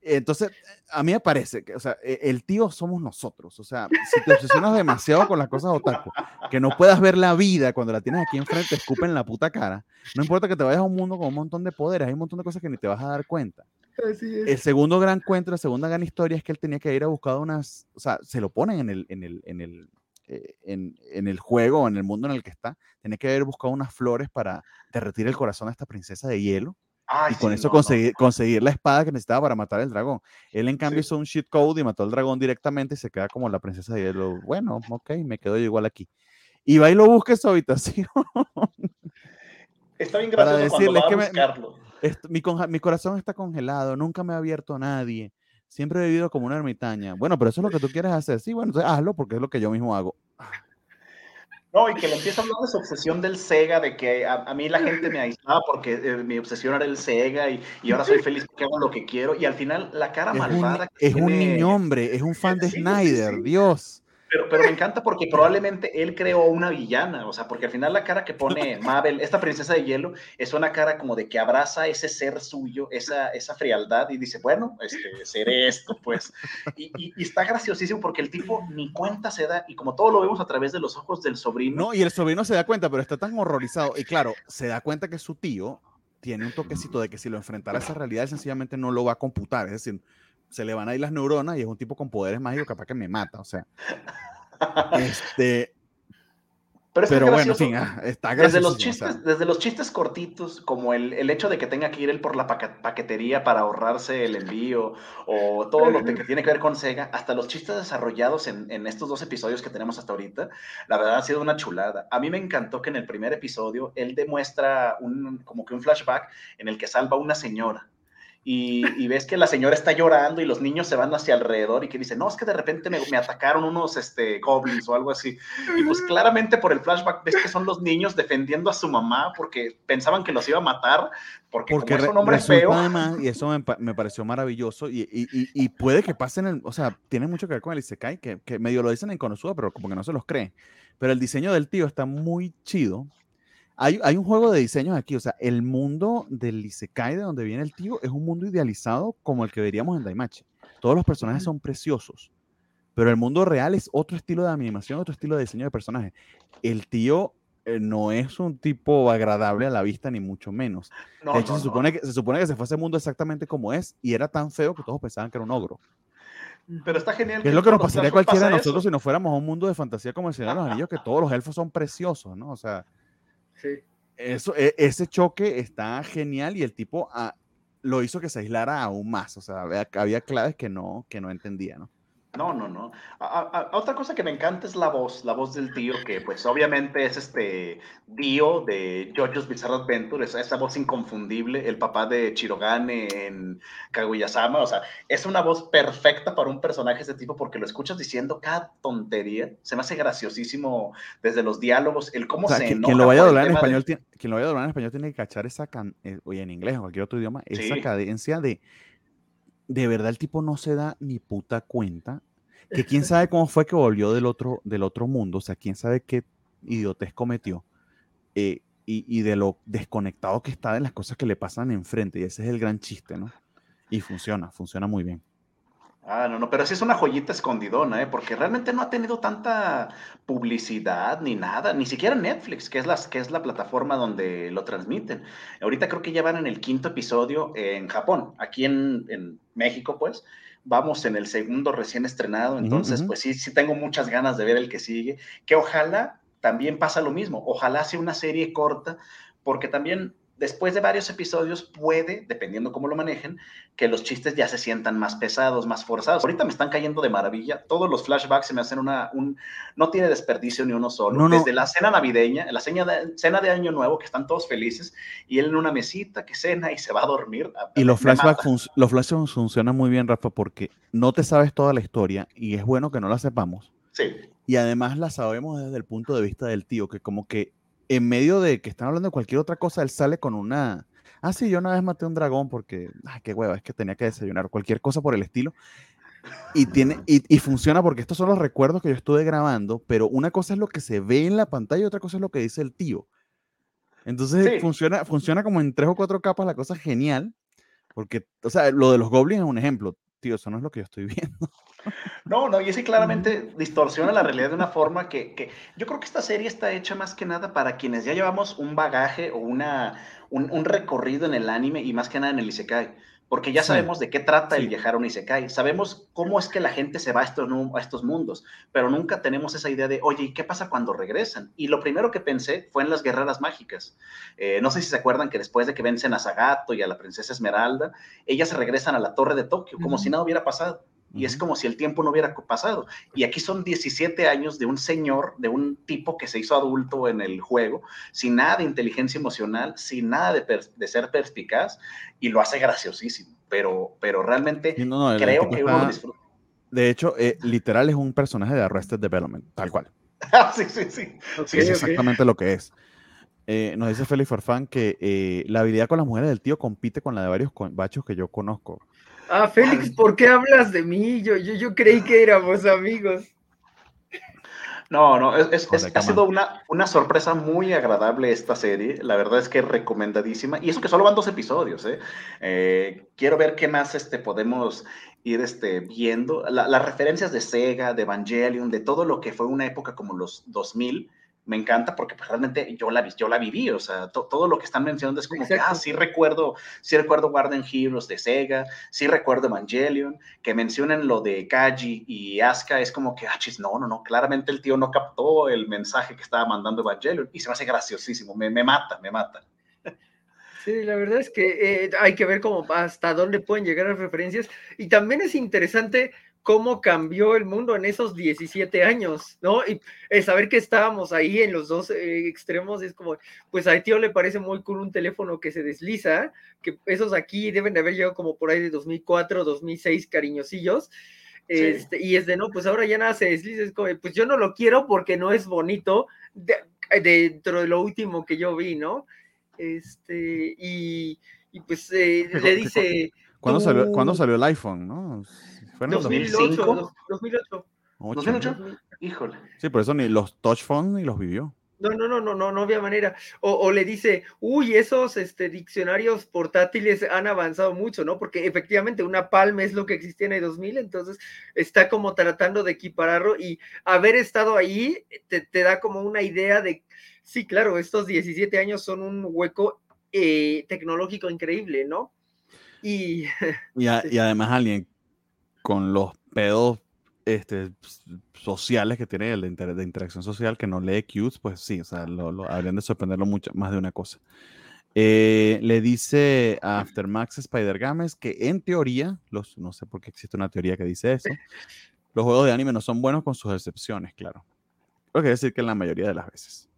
[SPEAKER 1] Entonces, a mí me parece que, o sea, e, el tío somos nosotros. O sea, si te obsesionas demasiado con las cosas otaku, que no puedas ver la vida cuando la tienes aquí enfrente, escupen en la puta cara. No importa que te vayas a un mundo con un montón de poderes, hay un montón de cosas que ni te vas a dar cuenta. El segundo gran cuento, la segunda gran historia es que él tenía que ir a buscar unas, o sea, se lo ponen en el, en el, en el, eh, en, en, el juego, en el mundo en el que está, tenía que haber buscado unas flores para derretir el corazón a esta princesa de hielo
[SPEAKER 2] Ay,
[SPEAKER 1] y con
[SPEAKER 2] sí,
[SPEAKER 1] eso
[SPEAKER 2] no,
[SPEAKER 1] conseguir,
[SPEAKER 2] no.
[SPEAKER 1] conseguir la espada que necesitaba para matar al dragón. Él, en cambio,
[SPEAKER 2] Sí.
[SPEAKER 1] hizo un cheat code y mató al dragón directamente y se queda como la princesa de hielo. Bueno, ok, me quedo yo igual aquí. Y va y lo busca en su habitación.
[SPEAKER 2] Está bien
[SPEAKER 1] Para
[SPEAKER 2] gracioso cuando
[SPEAKER 1] decirles
[SPEAKER 2] va a
[SPEAKER 1] que me-
[SPEAKER 2] buscarlo.
[SPEAKER 1] Est- mi, conja- mi corazón está congelado, nunca me ha abierto a nadie. Siempre he vivido como una ermitaña. Bueno, pero eso es lo que tú quieres hacer. Sí, bueno, entonces hazlo porque es lo que yo mismo hago.
[SPEAKER 2] No, y que le empieza a hablar de su obsesión del Sega, de que a, a mí la gente me aislaba porque eh, mi obsesión era el Sega y, y ahora soy feliz porque hago lo que quiero. Y al final la cara
[SPEAKER 1] Es un,
[SPEAKER 2] malvada que
[SPEAKER 1] es un niño hombre, es un fan de Snyder. Dios.
[SPEAKER 2] Pero, pero me encanta porque probablemente él creó una villana, o sea, porque al final la cara que pone Mabel, esta princesa de hielo, es una cara como de que abraza ese ser suyo, esa, esa frialdad y dice, bueno, este, seré esto, pues. Y, y- y está graciosísimo porque el tipo ni cuenta se da y como todo lo vemos a través de los ojos del sobrino,
[SPEAKER 1] No, y el sobrino se da cuenta, pero está tan horrorizado. Y claro, se da cuenta que su tío tiene un toquecito de que si lo enfrentara a esa realidad, él sencillamente no lo va a computar. Es decir, se le van a ir las neuronas y es un tipo con poderes mágicos capaz que me mata. O sea, este, Pero, bueno, sí, ah, está
[SPEAKER 2] desde los chistes, Desde los chistes cortitos, como el, el, hecho de que tenga que ir él por la paquetería para ahorrarse el envío, o todo lo que tiene que ver con Sega, hasta los chistes desarrollados en, en, estos dos episodios que tenemos hasta ahorita, la verdad ha sido una chulada. A mí me encantó que en el primer episodio él demuestra un, como que un flashback en el que salva a una señora y, ves que la señora está llorando y los niños se van hacia alrededor y que dice, no, es que de repente me, atacaron unos este, goblins o algo así. Y pues claramente por el flashback ves que son los niños defendiendo a su mamá porque pensaban que los iba a matar porque, porque como es un hombre feo.
[SPEAKER 1] y eso me, pareció maravilloso y, y, y, puede que pasen, el, o sea, tiene mucho que ver con el Isekai, que, que medio lo dicen en Konosuba, pero como que no se los creen. Pero el diseño del tío está muy chido hay, un juego de diseños aquí, o sea, el mundo del Isekai, de donde viene el tío, es un mundo idealizado como el que veríamos en Daimachi. Todos los personajes son preciosos, pero el mundo real es otro estilo de animación, otro estilo de diseño de personajes. El tío eh, no es un tipo agradable a la vista, ni mucho menos. de hecho, se, supone que, se supone que se fue a ese mundo exactamente como es, y era tan feo que todos pensaban que era un ogro.
[SPEAKER 2] Pero está genial.
[SPEAKER 1] es lo que nos pasaría a cualquiera de nosotros si nos fuéramos a un mundo de fantasía como el Señor de los Anillos, que todos los elfos son preciosos, ¿no? O sea, eso, e, ese choque está genial y el tipo ah, lo hizo que se aislara aún más. O sea, había, había claves que no, que no entendía, ¿no?
[SPEAKER 2] No, no, no. otra cosa que me encanta es la voz, la voz del tío, que pues obviamente es este Dio de JoJo's Bizarre Adventure, esa, esa voz inconfundible, el papá de Chirogane en Kaguya-sama, o sea, es una voz perfecta para un personaje de ese tipo porque lo escuchas diciendo cada tontería, se me hace graciosísimo desde los diálogos, el cómo se
[SPEAKER 1] enoja quien lo vaya a doblar en español, tiene, quien lo vaya a doblar en español tiene que cachar esa, can, eh, oye, en inglés o cualquier otro idioma, esa cadencia de de verdad el tipo no se da ni puta cuenta. Que quién sabe cómo fue que volvió del otro, del otro mundo, o sea, quién sabe qué idiotez cometió. Eh, y, y, de lo desconectado que está de las cosas que le pasan enfrente. Y ese es el gran chiste, ¿no? Y funciona, funciona muy bien.
[SPEAKER 2] Ah, no, no, pero sí es una joyita escondidona, ¿eh? porque realmente no ha tenido tanta publicidad ni nada, ni siquiera Netflix, que es, la, que es la plataforma donde lo transmiten. Ahorita creo que ya van en el quinto episodio en Japón, aquí en, México, pues, vamos en el segundo recién estrenado, entonces, pues sí, sí tengo muchas ganas de ver el que sigue, que ojalá también pasa lo mismo, ojalá sea una serie corta, porque también después de varios episodios puede, dependiendo cómo lo manejen, que los chistes ya se sientan más pesados, más forzados. Ahorita me están cayendo de maravilla. Todos los flashbacks se me hacen una... Un, no tiene desperdicio ni uno solo. Desde la cena navideña, la cena de, cena de Año Nuevo, que están todos felices, y él en una mesita que cena y se va a dormir.
[SPEAKER 1] Y los flashbacks, los flashbacks funcionan muy bien, Rafa, porque no te sabes toda la historia y es bueno que no la sepamos.
[SPEAKER 2] Sí.
[SPEAKER 1] Y además la sabemos desde el punto de vista del tío, que como que en medio de que están hablando de cualquier otra cosa, él sale con una. Ah, sí, yo una vez maté un dragón porque. Ay, qué hueva, es que tenía que desayunar, cualquier cosa por el estilo. Y, tiene, y, funciona porque estos son los recuerdos que yo estuve grabando, pero una cosa es lo que se ve en la pantalla y otra cosa es lo que dice el tío. Entonces funciona, funciona como en tres o cuatro capas, la cosa genial, porque, o sea, lo de los goblins es un ejemplo tío, eso no es lo que yo estoy viendo.
[SPEAKER 2] No, no, y ese claramente distorsiona la realidad de una forma que, que, yo creo que esta serie está hecha más que nada para quienes ya llevamos un bagaje o una, un, un recorrido en el anime y más que nada en el Isekai porque ya sabemos de qué trata el viajar a un Isekai, sabemos cómo es que la gente se va a estos, a estos mundos, pero nunca tenemos esa idea de, oye, ¿y qué pasa cuando regresan? Y lo primero que pensé fue en las guerreras mágicas. Eh, no sé si se acuerdan que después de que vencen a Sagato y a la princesa Esmeralda, ellas regresan a la torre de Tokio, como si nada hubiera pasado. Y es como si el tiempo no hubiera pasado. Y aquí son 17 años de un señor, de un tipo que se hizo adulto en el juego, sin nada de inteligencia emocional, sin nada de, ser perspicaz, y lo hace graciosísimo. Pero, pero realmente creo que uno lo disfruta.
[SPEAKER 1] De hecho, eh, literal es un personaje de Arrested Development, tal cual.
[SPEAKER 2] sí, sí, sí.
[SPEAKER 1] es exactamente lo que es. Eh, nos dice Félix Farfán que eh, la habilidad con las mujeres del tío compite con la de varios bachos que yo conozco.
[SPEAKER 3] Ah, Félix, ¿por qué hablas de mí? Yo, yo, yo creí que éramos amigos.
[SPEAKER 2] No, no, es, ha sido una, una, sorpresa muy agradable esta serie. La verdad es que es recomendadísima. Y eso que solo van dos episodios, ¿eh? eh quiero ver qué más este, podemos ir este, viendo. las referencias de Sega, de Evangelion, de todo lo que fue una época como los 2000, me encanta porque pues, realmente yo la, yo la viví, o sea, todo lo que están mencionando es como que, ah, sí recuerdo, sí recuerdo Garden Heroes de Sega, sí recuerdo Evangelion, que mencionen lo de Kaji y Asuka, es como que, ah, chis, no, no, no, claramente el tío no captó el mensaje que estaba mandando Evangelion y se me hace graciosísimo, me, me mata, me mata.
[SPEAKER 3] Sí, la verdad es que eh, hay que ver cómo hasta dónde pueden llegar las referencias y también es interesante cómo cambió el mundo en esos 17 años, ¿no? Y saber que estábamos ahí en los dos eh, extremos es como, pues a tío le parece muy cool un teléfono que se desliza, que esos aquí deben de haber llegado como por ahí de 2004, 2006, cariñosillos. Este, y es de no, pues ahora ya nada se desliza, es como, pues yo no lo quiero porque no es bonito dentro de lo último que yo vi, ¿no? Este, y, pues eh, le dice...
[SPEAKER 1] ¿Cuándo, salió, ¿Cuándo salió el iPhone, no?
[SPEAKER 3] ¿Fue en 2008, 2008. 2008.
[SPEAKER 2] Híjole.
[SPEAKER 1] Sí, por eso ni los touch phones ni los vivió.
[SPEAKER 3] No, no, no, no, no, no había manera. O, le dice, uy, esos este, diccionarios portátiles han avanzado mucho, ¿no? Porque efectivamente una palma es lo que existía en el 2000, entonces está como tratando de equipararlo y haber estado ahí te, da como una idea de, sí, claro, estos 17 años son un hueco eh, tecnológico increíble, ¿no?
[SPEAKER 1] Y, y, y además alguien con los pedos este, sociales que tiene el de, interacción social que no lee cues, pues sí, o sea, lo, habrían de sorprenderlo mucho, más de una cosa. Eh, le dice a Aftermax Spider Games que en teoría, los, no sé por qué existe una teoría que dice eso, los juegos de anime no son buenos con sus excepciones, claro. Lo que decir que en la mayoría de las veces.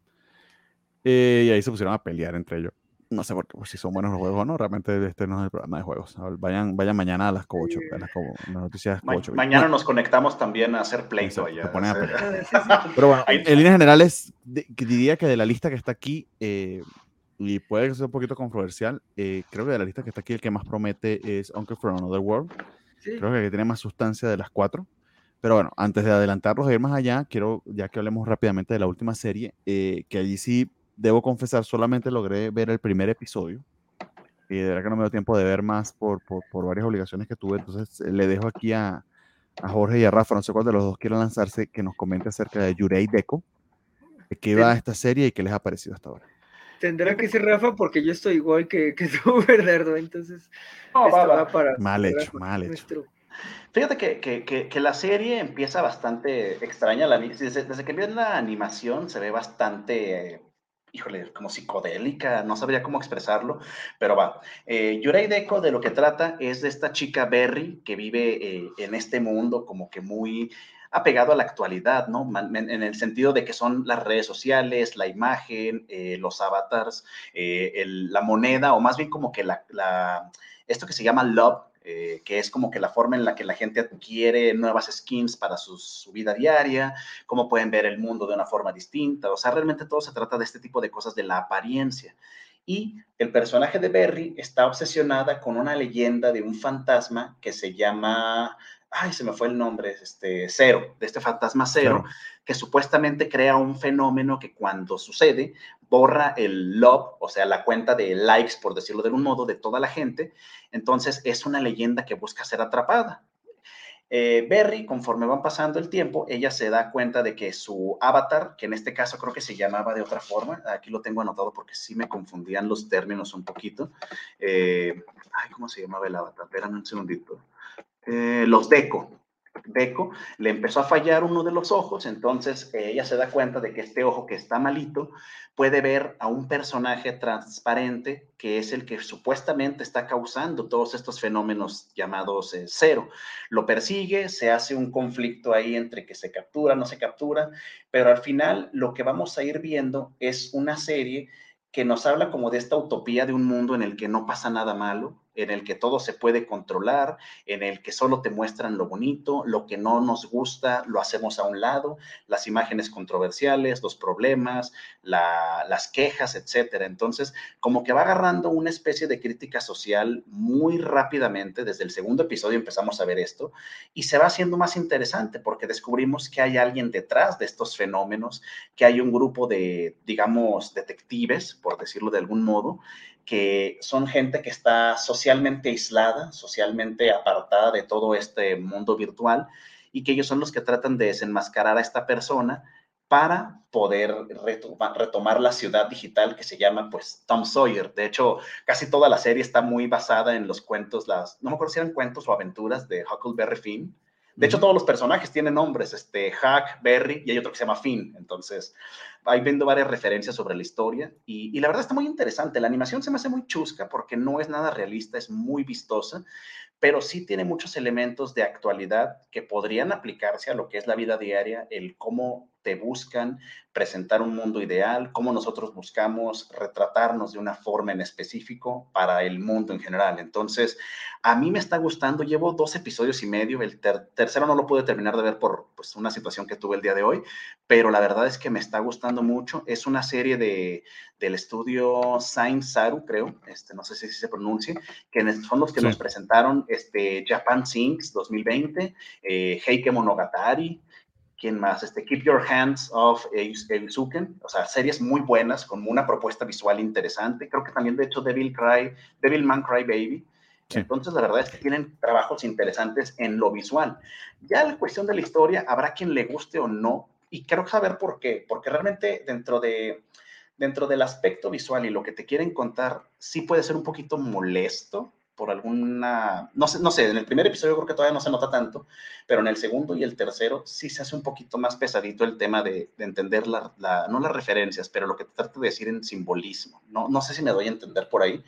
[SPEAKER 1] Eh, y ahí se pusieron a pelear entre ellos no sé por qué, pues, si son buenos los juegos o no, realmente este no es el programa de juegos. Vayan, vayan mañana a las 8, a las, noticias
[SPEAKER 2] mañana nos conectamos también a hacer pleito allá.
[SPEAKER 1] Pero bueno, en líneas generales, diría que de la lista que está aquí, eh, y puede ser un poquito controversial, eh, creo que de la lista que está aquí el que más promete es Uncle from Another World. Creo que tiene más sustancia de las cuatro. Pero bueno, antes de adelantarlos e ir más allá, quiero, ya que hablemos rápidamente de la última serie, eh, que allí sí debo confesar, solamente logré ver el primer episodio. Y de verdad que no me dio tiempo de ver más por, por, por varias obligaciones que tuve. Entonces eh, le dejo aquí a, a, Jorge y a Rafa, no sé cuál de los dos quieren lanzarse, que nos comente acerca de Yurei Deco, de qué va esta serie y qué les ha parecido hasta ahora.
[SPEAKER 3] Tendrá que ser Rafa porque yo estoy igual que, que tú, Bernardo. Entonces, va,
[SPEAKER 1] para. Mal hecho, mal hecho.
[SPEAKER 2] Fíjate que, que, que, la serie empieza bastante extraña. La, desde, desde que viene la animación se ve bastante híjole, como psicodélica, no sabría cómo expresarlo, pero va. Eh, Yurei Deco de lo que trata es de esta chica Berry que vive eh, en este mundo como que muy apegado a la actualidad, ¿no? En el sentido de que son las redes sociales, la imagen, eh, los avatars, eh, la moneda, o más bien como que la, esto que se llama love, eh, que es como que la forma en la que la gente adquiere nuevas skins para su, vida diaria, cómo pueden ver el mundo de una forma distinta. O sea, realmente todo se trata de este tipo de cosas, de la apariencia. Y el personaje de Berry está obsesionada con una leyenda de un fantasma que se llama ay, se me fue el nombre, este, Cero, de este fantasma Cero, que supuestamente crea un fenómeno que cuando sucede borra el love, o sea, la cuenta de likes, por decirlo de algún modo, de toda la gente. Entonces es una leyenda que busca ser atrapada. Eh, Berry, conforme van pasando el tiempo, ella se da cuenta de que su avatar, que en este caso creo que se llamaba de otra forma, aquí lo tengo anotado porque sí me confundían los términos un poquito. Eh, ay, ¿cómo se llamaba el avatar? Espérame un segundito. Eh, los Deco. Deco le empezó a fallar uno de los ojos, entonces eh, ella se da cuenta de que este ojo que está malito puede ver a un personaje transparente que es el que supuestamente está causando todos estos fenómenos llamados eh, cero. Lo persigue, se hace un conflicto ahí entre que se captura, no se captura, pero al final lo que vamos a ir viendo es una serie que nos habla como de esta utopía de un mundo en el que no pasa nada malo, en el que todo se puede controlar, en el que solo te muestran lo bonito, lo que no nos gusta lo hacemos a un lado, las imágenes controversiales, los problemas, las quejas, etcétera. Entonces, como que va agarrando una especie de crítica social muy rápidamente, desde el segundo episodio empezamos a ver esto, y se va haciendo más interesante porque descubrimos que hay alguien detrás de estos fenómenos, que hay un grupo de, digamos, detectives, por decirlo de algún modo, que son gente que está socialmente aislada, socialmente apartada de todo este mundo virtual y que ellos son los que tratan de desenmascarar a esta persona para poder retomar, la ciudad digital que se llama pues Tom Sawyer. De hecho, casi toda la serie está muy basada en los cuentos, las, no me acuerdo si eran cuentos o aventuras de Huckleberry Finn. De hecho, todos los personajes tienen nombres, este, Huck, Berry, y hay otro que se llama Finn. Entonces, ahí viendo varias referencias sobre la historia. Y, y, la verdad está muy interesante. La animación se me hace muy chusca porque no es nada realista, es muy vistosa pero sí tiene muchos elementos de actualidad que podrían aplicarse a lo que es la vida diaria, el cómo te buscan presentar un mundo ideal, cómo nosotros buscamos retratarnos de una forma en específico para el mundo en general. Entonces, a mí me está gustando, llevo dos episodios y medio, el tercero no lo pude terminar de ver por pues, una situación que tuve el día de hoy, pero la verdad es que me está gustando mucho. Es una serie de, del estudio Saint Saru, creo, este, no sé si se pronuncia, que son los que nos presentaron este, Japan Sinks 2020, eh, Heike Monogatari, ¿Quién más? Este, Keep Your Hands Off Eisuken, o sea, series muy buenas, con una propuesta visual interesante. Creo que también, de hecho, Devil, Cry, Devil Man Cry Baby. Entonces, la verdad es que tienen trabajos interesantes en lo visual. Ya la cuestión de la historia, habrá quien le guste o no, y quiero saber por qué, porque realmente dentro de dentro del aspecto visual y lo que te quieren contar, sí puede ser un poquito molesto, por alguna, no sé, no sé, en el primer episodio creo que todavía no se nota tanto, pero en el segundo y el tercero sí se hace un poquito más pesadito el tema de, entender la, no las referencias, pero lo que trato de decir en simbolismo. No, no sé si me doy a entender por ahí,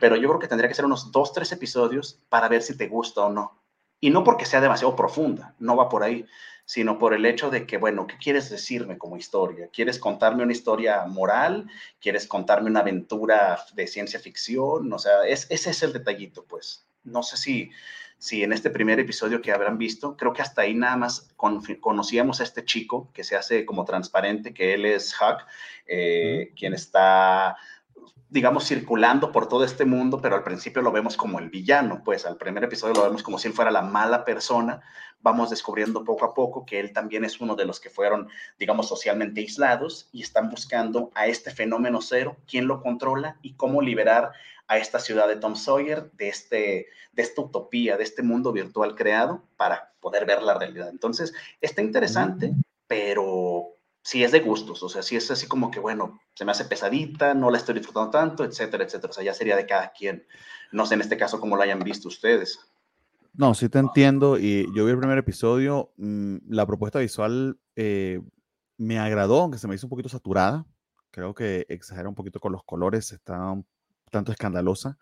[SPEAKER 2] pero yo creo que tendría que ser unos dos, tres episodios para ver si te gusta o no. Y no porque sea demasiado profunda, no va por ahí, sino por el hecho de que, bueno, ¿qué quieres decirme como historia? ¿Quieres contarme una historia moral? ¿Quieres contarme una aventura de ciencia ficción? O sea, ese es el detallito, pues. No sé si, si en este primer episodio que habrán visto, creo que hasta ahí nada más conocíamos a este chico que se hace como transparente, que él es Huck, eh, quien está digamos, circulando por todo este mundo, pero al principio lo vemos como el villano, pues al primer episodio lo vemos como si él fuera la mala persona, vamos descubriendo poco a poco que él también es uno de los que fueron, digamos, socialmente aislados y están buscando a este fenómeno cero, quién lo controla y cómo liberar a esta ciudad de Tom Sawyer de, este, de esta utopía, de este mundo virtual creado para poder ver la realidad. Entonces, está interesante, pero sí es de gustos, o sea, sí es así como que, bueno, se me hace pesadita, no la estoy disfrutando tanto, etcétera, etcétera. O sea, ya sería de cada quien. No sé en este caso cómo lo hayan visto ustedes.
[SPEAKER 1] No, sí te entiendo. Y yo vi el primer episodio. Mm, la propuesta visual eh, me agradó, aunque se me hizo un poquito saturada. Creo que exagera un poquito con los colores, está un tanto escandalosa.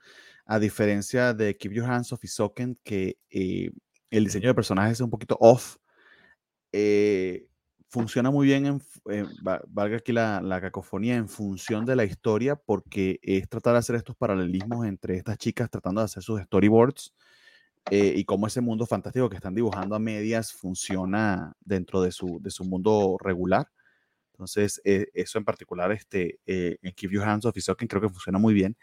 [SPEAKER 1] A diferencia de Keep Your Hands Off Isoken, que eh, el diseño de personajes es un poquito off. Eh, funciona muy bien, en, valga aquí la, la, cacofonía, en función de la historia, porque es tratar de hacer estos paralelismos entre estas chicas tratando de hacer sus storyboards eh, y cómo ese mundo fantástico que están dibujando a medias funciona dentro de su, de su mundo regular. Entonces, eh, eso en particular, este, eh, en Keep Your Hands Off Isoken creo que funciona muy bien.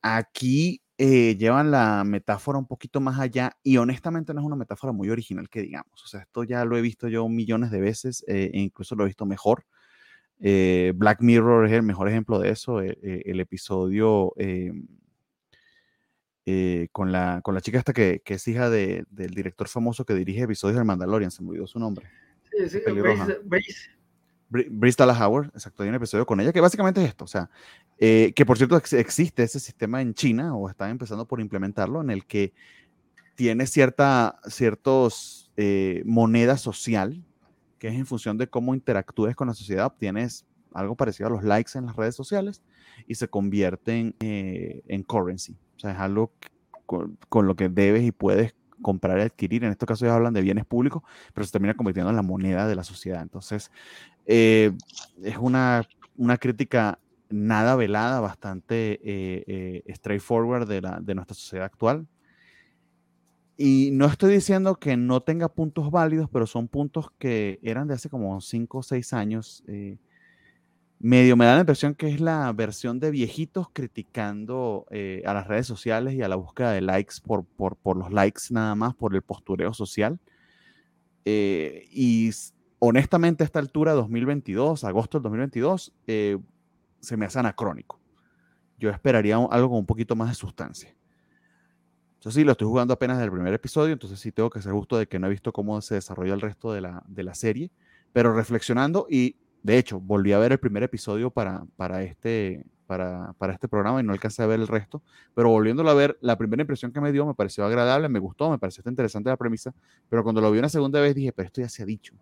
[SPEAKER 1] Aquí eh, llevan la metáfora un poquito más allá y honestamente no es una metáfora muy original que digamos. O sea, esto ya lo he visto yo millones de veces e incluso lo he visto mejor. Eh, Black Mirror es el mejor ejemplo de eso. el episodio con, la, con la chica esta que, que es hija de, del director famoso que dirige episodios del Mandalorian, se me olvidó su nombre.
[SPEAKER 3] Sí, sí,
[SPEAKER 1] Bristol Howard, exacto, hay un episodio con ella que básicamente es esto, o sea, eh, que por cierto existe ese sistema en China o están empezando por implementarlo en el que tiene cierta ciertos eh, moneda social que es en función de cómo interactúes con la sociedad, obtienes algo parecido a los likes en las redes sociales y se convierten eh, en currency, o sea, es algo con, con lo que debes y puedes comprar y adquirir. En este caso ya hablan de bienes públicos, pero se termina convirtiendo en la moneda de la sociedad. Entonces, eh, es una, una crítica nada velada, bastante eh, eh, straightforward de, la, de nuestra sociedad actual. Y no estoy diciendo que no tenga puntos válidos, pero son puntos que eran de hace como 5 o 6 años. Eh, medio me da la impresión que es la versión de viejitos criticando eh, a las redes sociales y a la búsqueda de likes por, por, los likes nada más, por el postureo social. Eh, y honestamente a esta altura, 2022, agosto del 2022, eh, se me hace anacrónico. Yo esperaría algo con un poquito más de sustancia. Yo sí, lo estoy jugando apenas del primer episodio, entonces sí tengo que ser justo de que no he visto cómo se desarrolla el resto de la, de la serie, pero reflexionando y de hecho, volví a ver el primer episodio para, para, este, para, para este programa y no alcancé a ver el resto, pero volviéndolo a ver, la primera impresión que me dio me pareció agradable, me gustó, me pareció interesante la premisa, pero cuando lo vi una segunda vez dije, pero esto ya se ha dicho.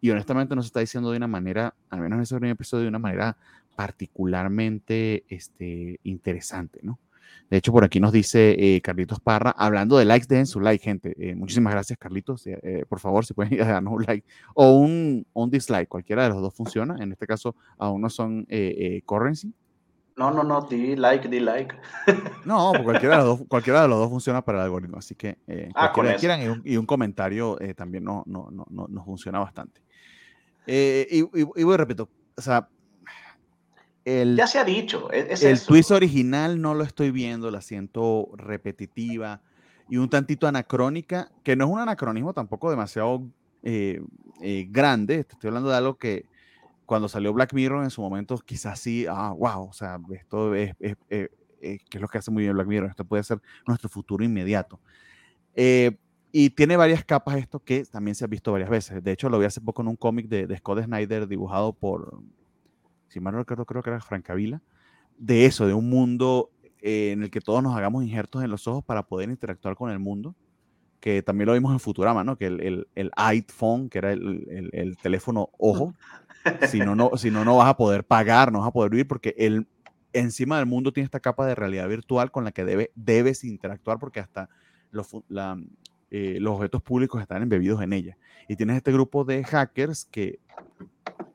[SPEAKER 1] Y honestamente no se está diciendo de una manera, al menos en ese primer episodio, de una manera particularmente este, interesante, ¿no? De hecho, por aquí nos dice eh, Carlitos Parra, hablando de likes, dejen su like, gente. Eh, muchísimas gracias, Carlitos. Eh, por favor, si pueden darnos un like o un, un, dislike, cualquiera de los dos funciona. En este caso, aún no son currency.
[SPEAKER 2] No, no, no, di like, di like.
[SPEAKER 1] No, cualquiera de los dos, cualquiera de los dos funciona para el algoritmo, así que ah, cualquiera quieran y un, y un comentario también no, no, no, no, funciona bastante. y, y, y voy, repito, o sea,
[SPEAKER 2] el, ya se ha dicho. E-,
[SPEAKER 1] el twist original no lo estoy viendo, la siento repetitiva y un tantito anacrónica, que no es un anacronismo tampoco demasiado eh, eh, grande. Estoy hablando de algo que cuando salió Black Mirror en su momento quizás sí, ah, wow, o sea, esto es, es, eh, es, que es lo que hace muy bien Black Mirror, esto puede ser nuestro futuro inmediato. y tiene varias capas esto que también se ha visto varias veces. De hecho, lo vi hace poco en un cómic de, de Scott Snyder dibujado por si mal no recuerdo, creo que era Francavila, de eso, de un mundo eh, en el que todos nos hagamos injertos en los ojos para poder interactuar con el mundo, que también lo vimos en Futurama, ¿no? Que el, el, el iPhone, que era el, el, teléfono ojo, si no, no, si no, no vas a poder pagar, no vas a poder vivir, porque el, encima del mundo tiene esta capa de realidad virtual con la que debe, debes interactuar, porque hasta los, la, eh, los objetos públicos están embebidos en ella. Y tienes este grupo de hackers que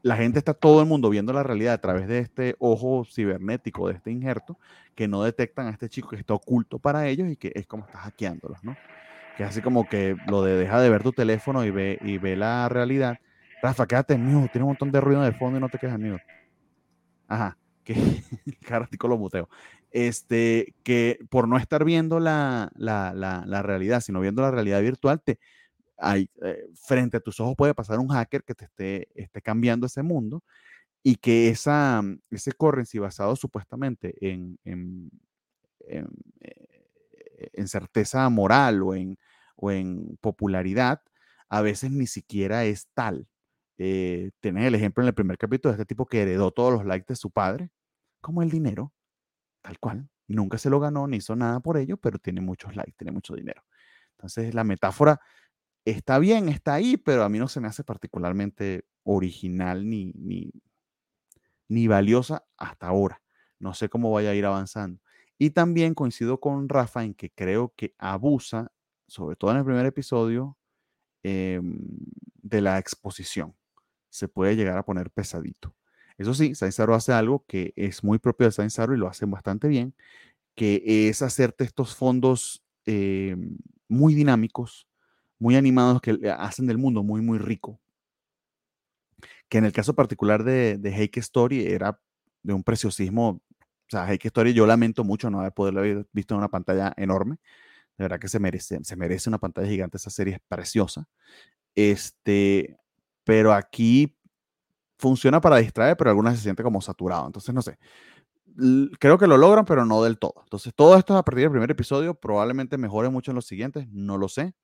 [SPEAKER 1] la gente está todo el mundo viendo la realidad a través de este ojo cibernético, de este injerto, que no detectan a este chico que está oculto para ellos y que es como está hackeándolos, ¿no? Que es así como que lo de deja de ver tu teléfono y ve, y ve la realidad. Rafa, quédate en mute, tiene un montón de ruido el fondo y no te quedas en. Ajá, que carático lo muteo. Este, que por no estar viendo la, la, la, realidad, sino viendo la realidad virtual, te, hay, eh, frente a tus ojos puede pasar un hacker que te esté, esté cambiando ese mundo y que esa, ese currency basado supuestamente en, en, en, eh, certeza moral o en, o en popularidad, a veces ni siquiera es tal. Eh, tienes el ejemplo en el primer capítulo de este tipo que heredó todos los likes de su padre, como el dinero, tal cual. Nunca se lo ganó ni hizo nada por ello, pero tiene muchos likes, tiene mucho dinero. Entonces, la metáfora está bien, está ahí, pero a mí no se me hace particularmente original ni, ni, ni valiosa hasta ahora. No sé cómo vaya a ir avanzando. Y también coincido con Rafa en que creo que abusa, sobre todo en el primer episodio, em, de la exposición. Se puede llegar a poner pesadito. Eso sí, Sainz hace algo que es muy propio de Sainz y lo hacen bastante bien, que es hacerte estos fondos em, muy dinámicos, muy animados que hacen del mundo muy, muy rico. Que en el caso particular de, de Heike Story era de un preciosismo. O sea, Heike Story yo lamento mucho no haber podido haber visto en una pantalla enorme. De verdad que se merece, se merece una pantalla gigante. Esa serie es preciosa. Este, pero aquí funciona para distraer, pero algunas se siente como saturado. Entonces, no sé. Creo que lo logran, pero no del todo. Entonces, todo esto a partir del primer episodio probablemente mejore mucho en los siguientes. No lo sé.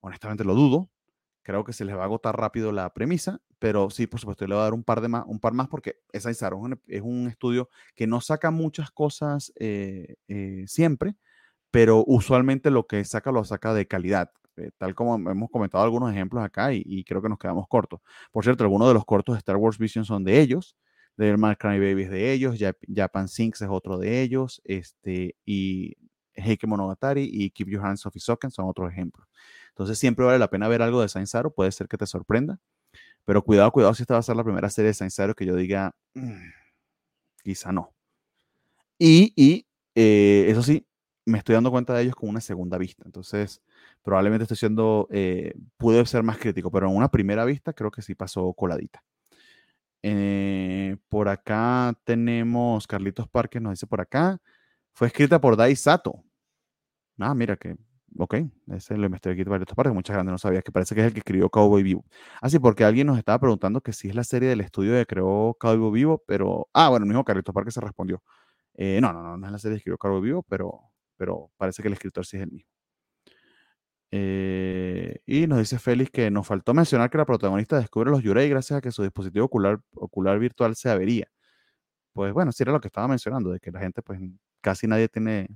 [SPEAKER 1] Honestamente lo dudo. Creo que se les va a agotar rápido la premisa, pero sí, por supuesto, le voy a dar un par, de más, un par más porque es es un estudio que no saca muchas cosas eh, eh, siempre, pero usualmente lo que saca lo saca de calidad, eh, tal como hemos comentado algunos ejemplos acá y, creo que nos quedamos cortos. Por cierto, algunos de los cortos de Star Wars Vision son de ellos, de Cry Baby es de ellos, Japan Sinks es otro de ellos, este, y Heike Monogatari y Keep Your Hands Off Isoken son otros ejemplos. Entonces siempre vale la pena ver algo de Saint puede ser que te sorprenda, pero cuidado, cuidado si esta va a ser la primera serie de Saint que yo diga, mm, quizá no. Y, y eh, eso sí, me estoy dando cuenta de ellos con una segunda vista, entonces probablemente estoy siendo, eh, pude ser más crítico, pero en una primera vista creo que sí pasó coladita. Eh, por acá tenemos Carlitos Parques, nos dice por acá, fue escrita por Dai Sato. Ah, mira que Ok, ese lo investigué aquí esta parte, muchas gracias, no sabía que parece que es el que escribió Cowboy Vivo. Así, ah, porque alguien nos estaba preguntando que si es la serie del estudio que creó Cowboy Vivo, pero, ah, bueno, mismo Carlitos Parque se respondió. Eh, no, no, no, no es la serie que escribió Cowboy Vivo, pero, pero parece que el escritor sí es el mismo. Eh, y nos dice Félix que nos faltó mencionar que la protagonista descubre los Yurei gracias a que su dispositivo ocular, virtual se avería. Pues bueno, sí era lo que estaba mencionando, de que la gente, pues casi nadie tiene,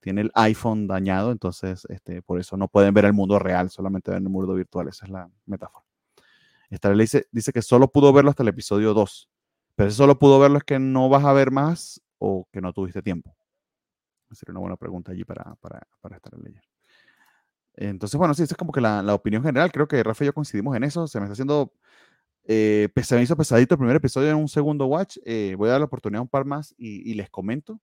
[SPEAKER 1] tiene el iPhone dañado, entonces este, por eso no pueden ver el mundo real, solamente ven el mundo virtual, esa es la metáfora. Esta vez dice, dice que solo pudo verlo hasta el episodio 2, pero si solo pudo verlo es que no vas a ver más o que no tuviste tiempo. Sería una buena pregunta allí para, para, para estar leyendo. Entonces, bueno, sí, esa es como que la, la, opinión general. Creo que Rafa y yo coincidimos en eso. Se me está haciendo. Eh, me hizo pesadito el primer episodio en un segundo watch. Eh, voy a dar la oportunidad a un par más y, y les comento.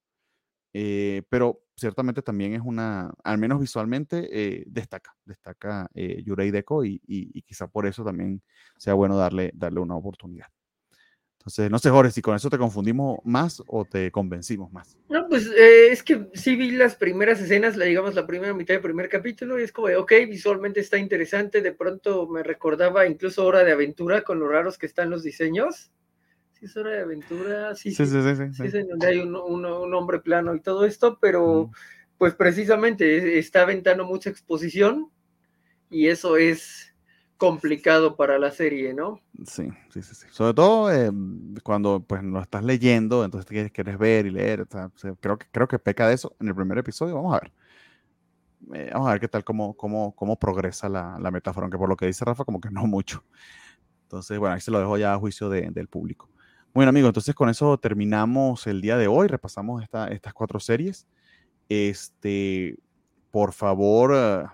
[SPEAKER 1] Eh, pero ciertamente también es una, al menos visualmente, eh, destaca, destaca eh, Yurei Deco y, y, y, quizá por eso también sea bueno darle, darle una oportunidad. Entonces, no sé, Jorge, si con eso te confundimos más o te convencimos más.
[SPEAKER 3] No, pues eh, es que sí vi las primeras escenas, la, digamos la primera mitad del primer capítulo, y es como, ok, visualmente está interesante, de pronto me recordaba incluso Hora de Aventura con lo raros que están los diseños. Sí, es Hora de Aventura, sí, sí, sí, sí, sí, sí. es en donde hay un, un, un, hombre plano y todo esto, pero mm. pues precisamente está aventando mucha exposición y eso es complicado para la serie, ¿no?
[SPEAKER 1] Sí, sí, sí. sí. Sobre todo eh, cuando pues lo estás leyendo, entonces quieres, quieres ver y leer. O sea, creo, que, creo que peca de eso en el primer episodio. Vamos a ver. Eh, vamos a ver qué tal, cómo, cómo, cómo progresa la, la, metáfora, aunque por lo que dice Rafa, como que no mucho. Entonces, bueno, ahí se lo dejo ya a juicio de, del público. Bueno, amigos, entonces con eso terminamos el día de hoy. Repasamos esta, estas cuatro series. Este, por favor.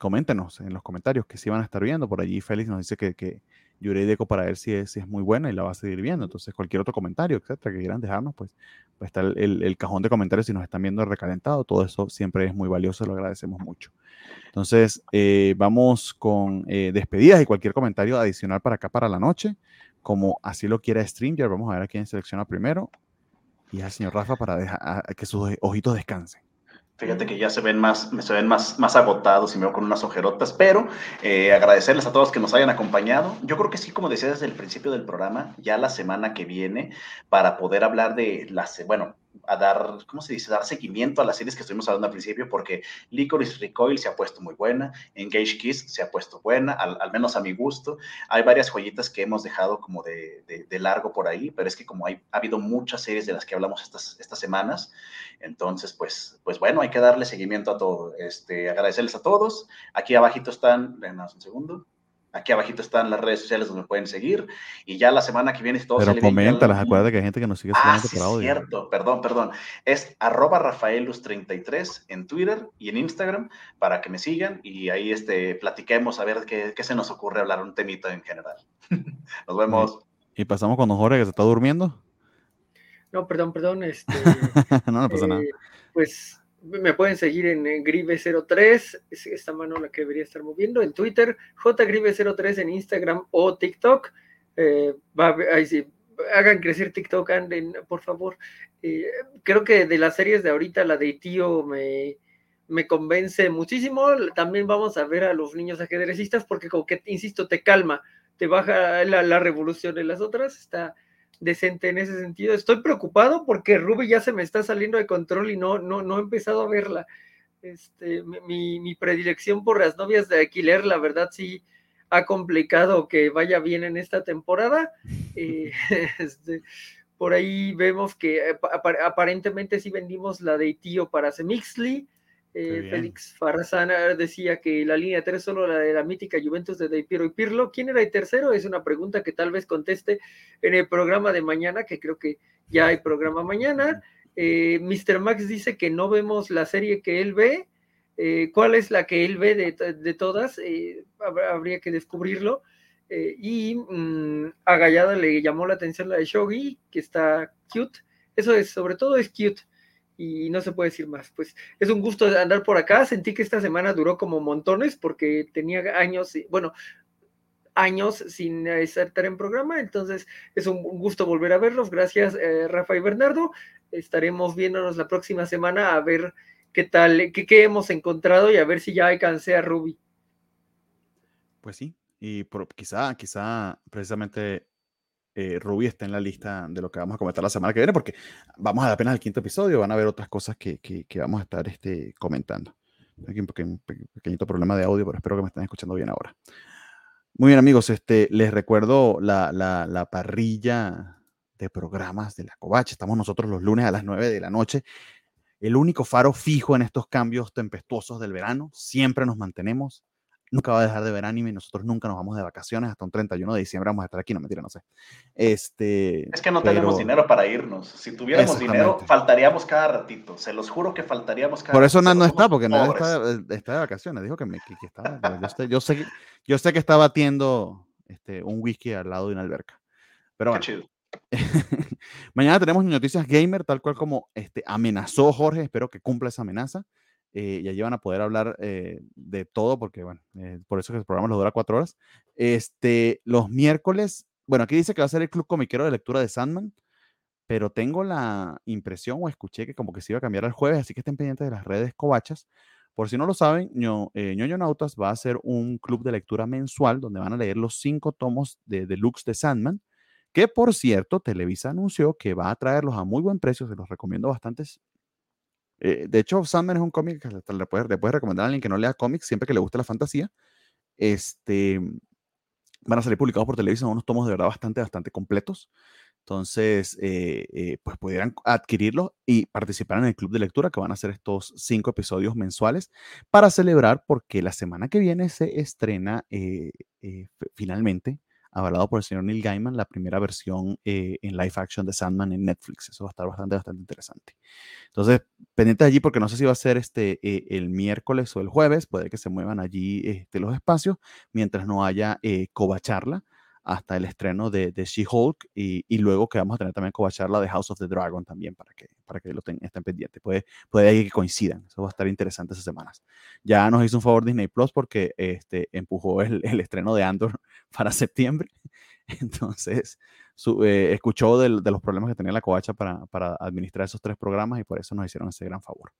[SPEAKER 1] Coméntenos en los comentarios que sí van a estar viendo. Por allí Félix nos dice que, que Yurei Deco para ver si es, si es muy buena y la va a seguir viendo. Entonces, cualquier otro comentario, etcétera, que quieran dejarnos, pues, pues está el, el, el, cajón de comentarios si nos están viendo recalentado. Todo eso siempre es muy valioso, lo agradecemos mucho. Entonces, eh, vamos con eh, despedidas y cualquier comentario adicional para acá para la noche, como así lo quiera Stringer. Vamos a ver a quién selecciona primero. Y al señor Rafa para dejar, a, a que sus ojitos descansen.
[SPEAKER 2] Fíjate que ya se ven más, se ven más, más agotados y me veo con unas ojerotas, pero eh, agradecerles a todos que nos hayan acompañado. Yo creo que sí, como decía desde el principio del programa, ya la semana que viene, para poder hablar de las, bueno, a dar, ¿cómo se dice? Dar seguimiento a las series que estuvimos hablando al principio, porque Licorice Recoil se ha puesto muy buena, Engage Kiss se ha puesto buena, al, menos a mi gusto. Hay varias joyitas que hemos dejado como de, de, largo por ahí, pero es que como hay, ha habido muchas series de las que hablamos estas, estas semanas, entonces, pues, pues bueno, hay que darle seguimiento a todo. Este, agradecerles a todos. Aquí abajito están, un segundo. Aquí abajito están las redes sociales donde me pueden seguir. Y ya la semana que viene,
[SPEAKER 1] todo Pero coméntalas, acuérdate que hay gente que nos sigue
[SPEAKER 2] ah, sí, por audio. cierto, perdón, perdón. Es arroba rafaelus33 en Twitter y en Instagram para que me sigan y ahí este, platiquemos a ver qué, qué se nos ocurre hablar un temita en general. nos vemos.
[SPEAKER 1] Y pasamos con Jorge que se está durmiendo.
[SPEAKER 3] No, perdón, perdón. Este,
[SPEAKER 1] no, no pasa eh, nada.
[SPEAKER 3] Pues me pueden seguir en, en Grive03, es esta mano la que debería estar moviendo, en Twitter, JGrive03 en Instagram o TikTok. Eh, va, ahí sí, hagan crecer TikTok, anden, por favor. Eh, creo que de las series de ahorita, la de Tío me, me convence muchísimo. También vamos a ver a los niños ajedrecistas porque como que, insisto, te calma, te baja la, la revolución en las otras, está decente en ese sentido. Estoy preocupado porque Ruby ya se me está saliendo de control y no, no, no he empezado a verla. Este, mi, mi predilección por las novias de alquiler, la verdad sí ha complicado que vaya bien en esta temporada. Eh, este, por ahí vemos que eh, aparentemente sí vendimos la de tío para Semixley. Eh, Félix Farrazana decía que la línea 3 solo la de la mítica Juventus de De Piero y Pirlo. ¿Quién era el tercero? Es una pregunta que tal vez conteste en el programa de mañana, que creo que ya hay programa mañana. Eh, Mr. Max dice que no vemos la serie que él ve. Eh, ¿Cuál es la que él ve de, de todas? Eh, habría que descubrirlo. Y mmm, a Gallada le llamó la atención la de Shogi, que está cute. Eso es, sobre todo es cute y no se puede decir más. Pues es un gusto andar por acá. Sentí que esta semana duró como montones porque tenía años, bueno, años sin estar en programa, entonces es un gusto volver a verlos. Gracias, eh, Rafa y Bernardo. Estaremos viéndonos la próxima semana a ver qué tal, qué, qué hemos encontrado y a ver si ya alcancé a Ruby.
[SPEAKER 1] Pues sí, y quizá, quizá precisamente eh, Ruby está en la lista de lo que vamos a comentar la semana que viene, porque vamos a apenas al quinto episodio, van a ver otras cosas que, que, que vamos a estar este, comentando. Aquí un pequeñito problema de audio, pero espero que me estén escuchando bien ahora. Muy bien, amigos, este, les recuerdo la, la, la parrilla de programas de la Covacha. Estamos nosotros los lunes a las 9 de la noche. El único faro fijo en estos cambios tempestuosos del verano. Siempre nos mantenemos nunca va a dejar de ver anime, nosotros nunca nos vamos de vacaciones, hasta un 31 de diciembre vamos a estar aquí, no mentira, no sé. Este,
[SPEAKER 2] es que no tenemos dinero para irnos. Si tuviéramos dinero, faltaríamos cada ratito. Se los juro que faltaríamos cada
[SPEAKER 1] Por eso Nat no está, porque Nat está, de vacaciones. Dijo que, me, que, estaba. yo, sé, yo, sé, que está batiendo este, un whisky al lado de una alberca. Pero bueno. chido. Mañana tenemos noticias gamer, tal cual como este, amenazó Jorge. Espero que cumpla esa amenaza. Eh, y allí van a poder hablar eh, de todo, porque bueno, eh, por eso que el programa lo dura cuatro horas. Este, los miércoles, bueno, aquí dice que va a ser el club comiquero de lectura de Sandman, pero tengo la impresión o escuché que como que se iba a cambiar el jueves, así que estén pendientes de las redes covachas. Por si no lo saben, ño, ñoño Nautas va a ser un club de lectura mensual donde van a leer los cinco tomos de deluxe de Sandman, que por cierto, Televisa anunció que va a traerlos a muy buen precio, se los recomiendo bastante eh, de hecho, Sandman es un cómic que le puedes, le recomendar a alguien que no lea cómics siempre que le guste la fantasía. Este, van a salir publicados por televisión unos tomos de verdad bastante, bastante completos. Entonces, eh, eh, pues pudieran adquirirlos y participar en el club de lectura que van a ser estos cinco episodios mensuales para celebrar porque la semana que viene se estrena finalmente hablado por el señor Neil Gaiman, la primera versión eh, en live action de Sandman en Netflix. Eso va a estar bastante, bastante interesante. Entonces, pendiente allí porque no sé si va a ser este, eh, el miércoles o el jueves, puede que se muevan allí este, los espacios mientras no haya eh, covacharla hasta el estreno de, de She-Hulk y, y, luego que vamos a tener también covacharla de House of the Dragon también para que, para que lo estén pendientes. Puede, puede que coincidan, eso va a estar interesante esas semanas. Ya nos hizo un favor Disney Plus porque este, empujó el, el estreno de Andor para septiembre, entonces su, eh, escuchó de, de, los problemas que tenía la covacha para, para administrar esos tres programas y por eso nos hicieron ese gran favor.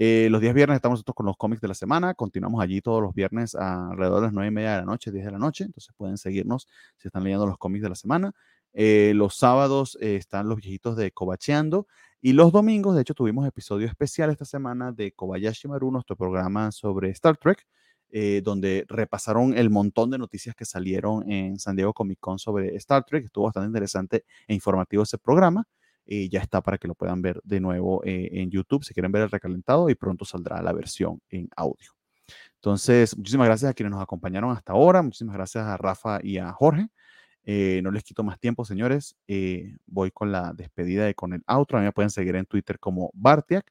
[SPEAKER 1] Eh, los días viernes estamos nosotros con los cómics de la semana. Continuamos allí todos los viernes alrededor de las 9 y media de la noche, 10 de la noche. Entonces pueden seguirnos si están leyendo los cómics de la semana. Eh, los sábados eh, están los viejitos de Cobacheando. Y los domingos, de hecho, tuvimos episodio especial esta semana de Kobayashi Maru, nuestro programa sobre Star Trek, donde repasaron el montón de noticias que salieron en San Diego Comic Con sobre Star Trek. Estuvo bastante interesante e informativo ese programa. Eh, ya está para que lo puedan ver de nuevo eh, en YouTube si quieren ver el recalentado y pronto saldrá la versión en audio. Entonces, muchísimas gracias a quienes nos acompañaron hasta ahora, muchísimas gracias a Rafa y a Jorge. Eh, no les quito más tiempo, señores. voy con la despedida y con el outro. A mí me pueden seguir en Twitter como Bartiak.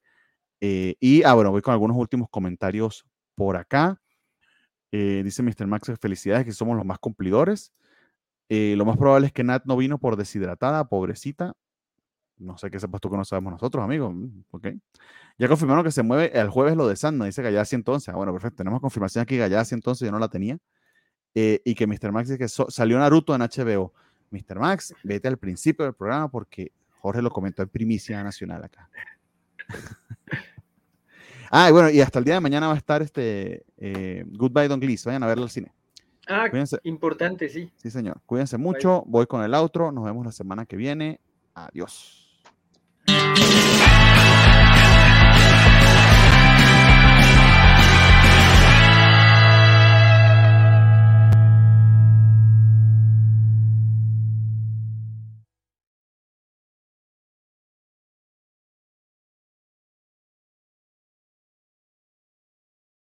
[SPEAKER 1] y, ah, bueno, voy con algunos últimos comentarios por acá. Dice Mr. Max, felicidades que somos los más cumplidores. lo más probable es que Nat no vino por deshidratada, pobrecita. No sé qué sepas tú que no sabemos nosotros, amigos. Mm, ok. Ya confirmaron que se mueve el jueves lo de Sandman, dice Gallasi entonces. Ah, bueno, perfecto. Tenemos confirmación aquí, Gallasi entonces yo no la tenía. Eh, y que Mr. Max dice que salió Naruto en HBO. Mr. Max, vete al principio del programa porque Jorge lo comentó en primicia nacional acá. Ah, y bueno, y hasta el día de mañana va a estar este eh, Goodbye Don Glees. Vayan a verlo al cine.
[SPEAKER 3] Ah, importante, sí.
[SPEAKER 1] Sí, señor. Cuídense mucho. Voy con el outro. Nos vemos la semana que viene. Adiós.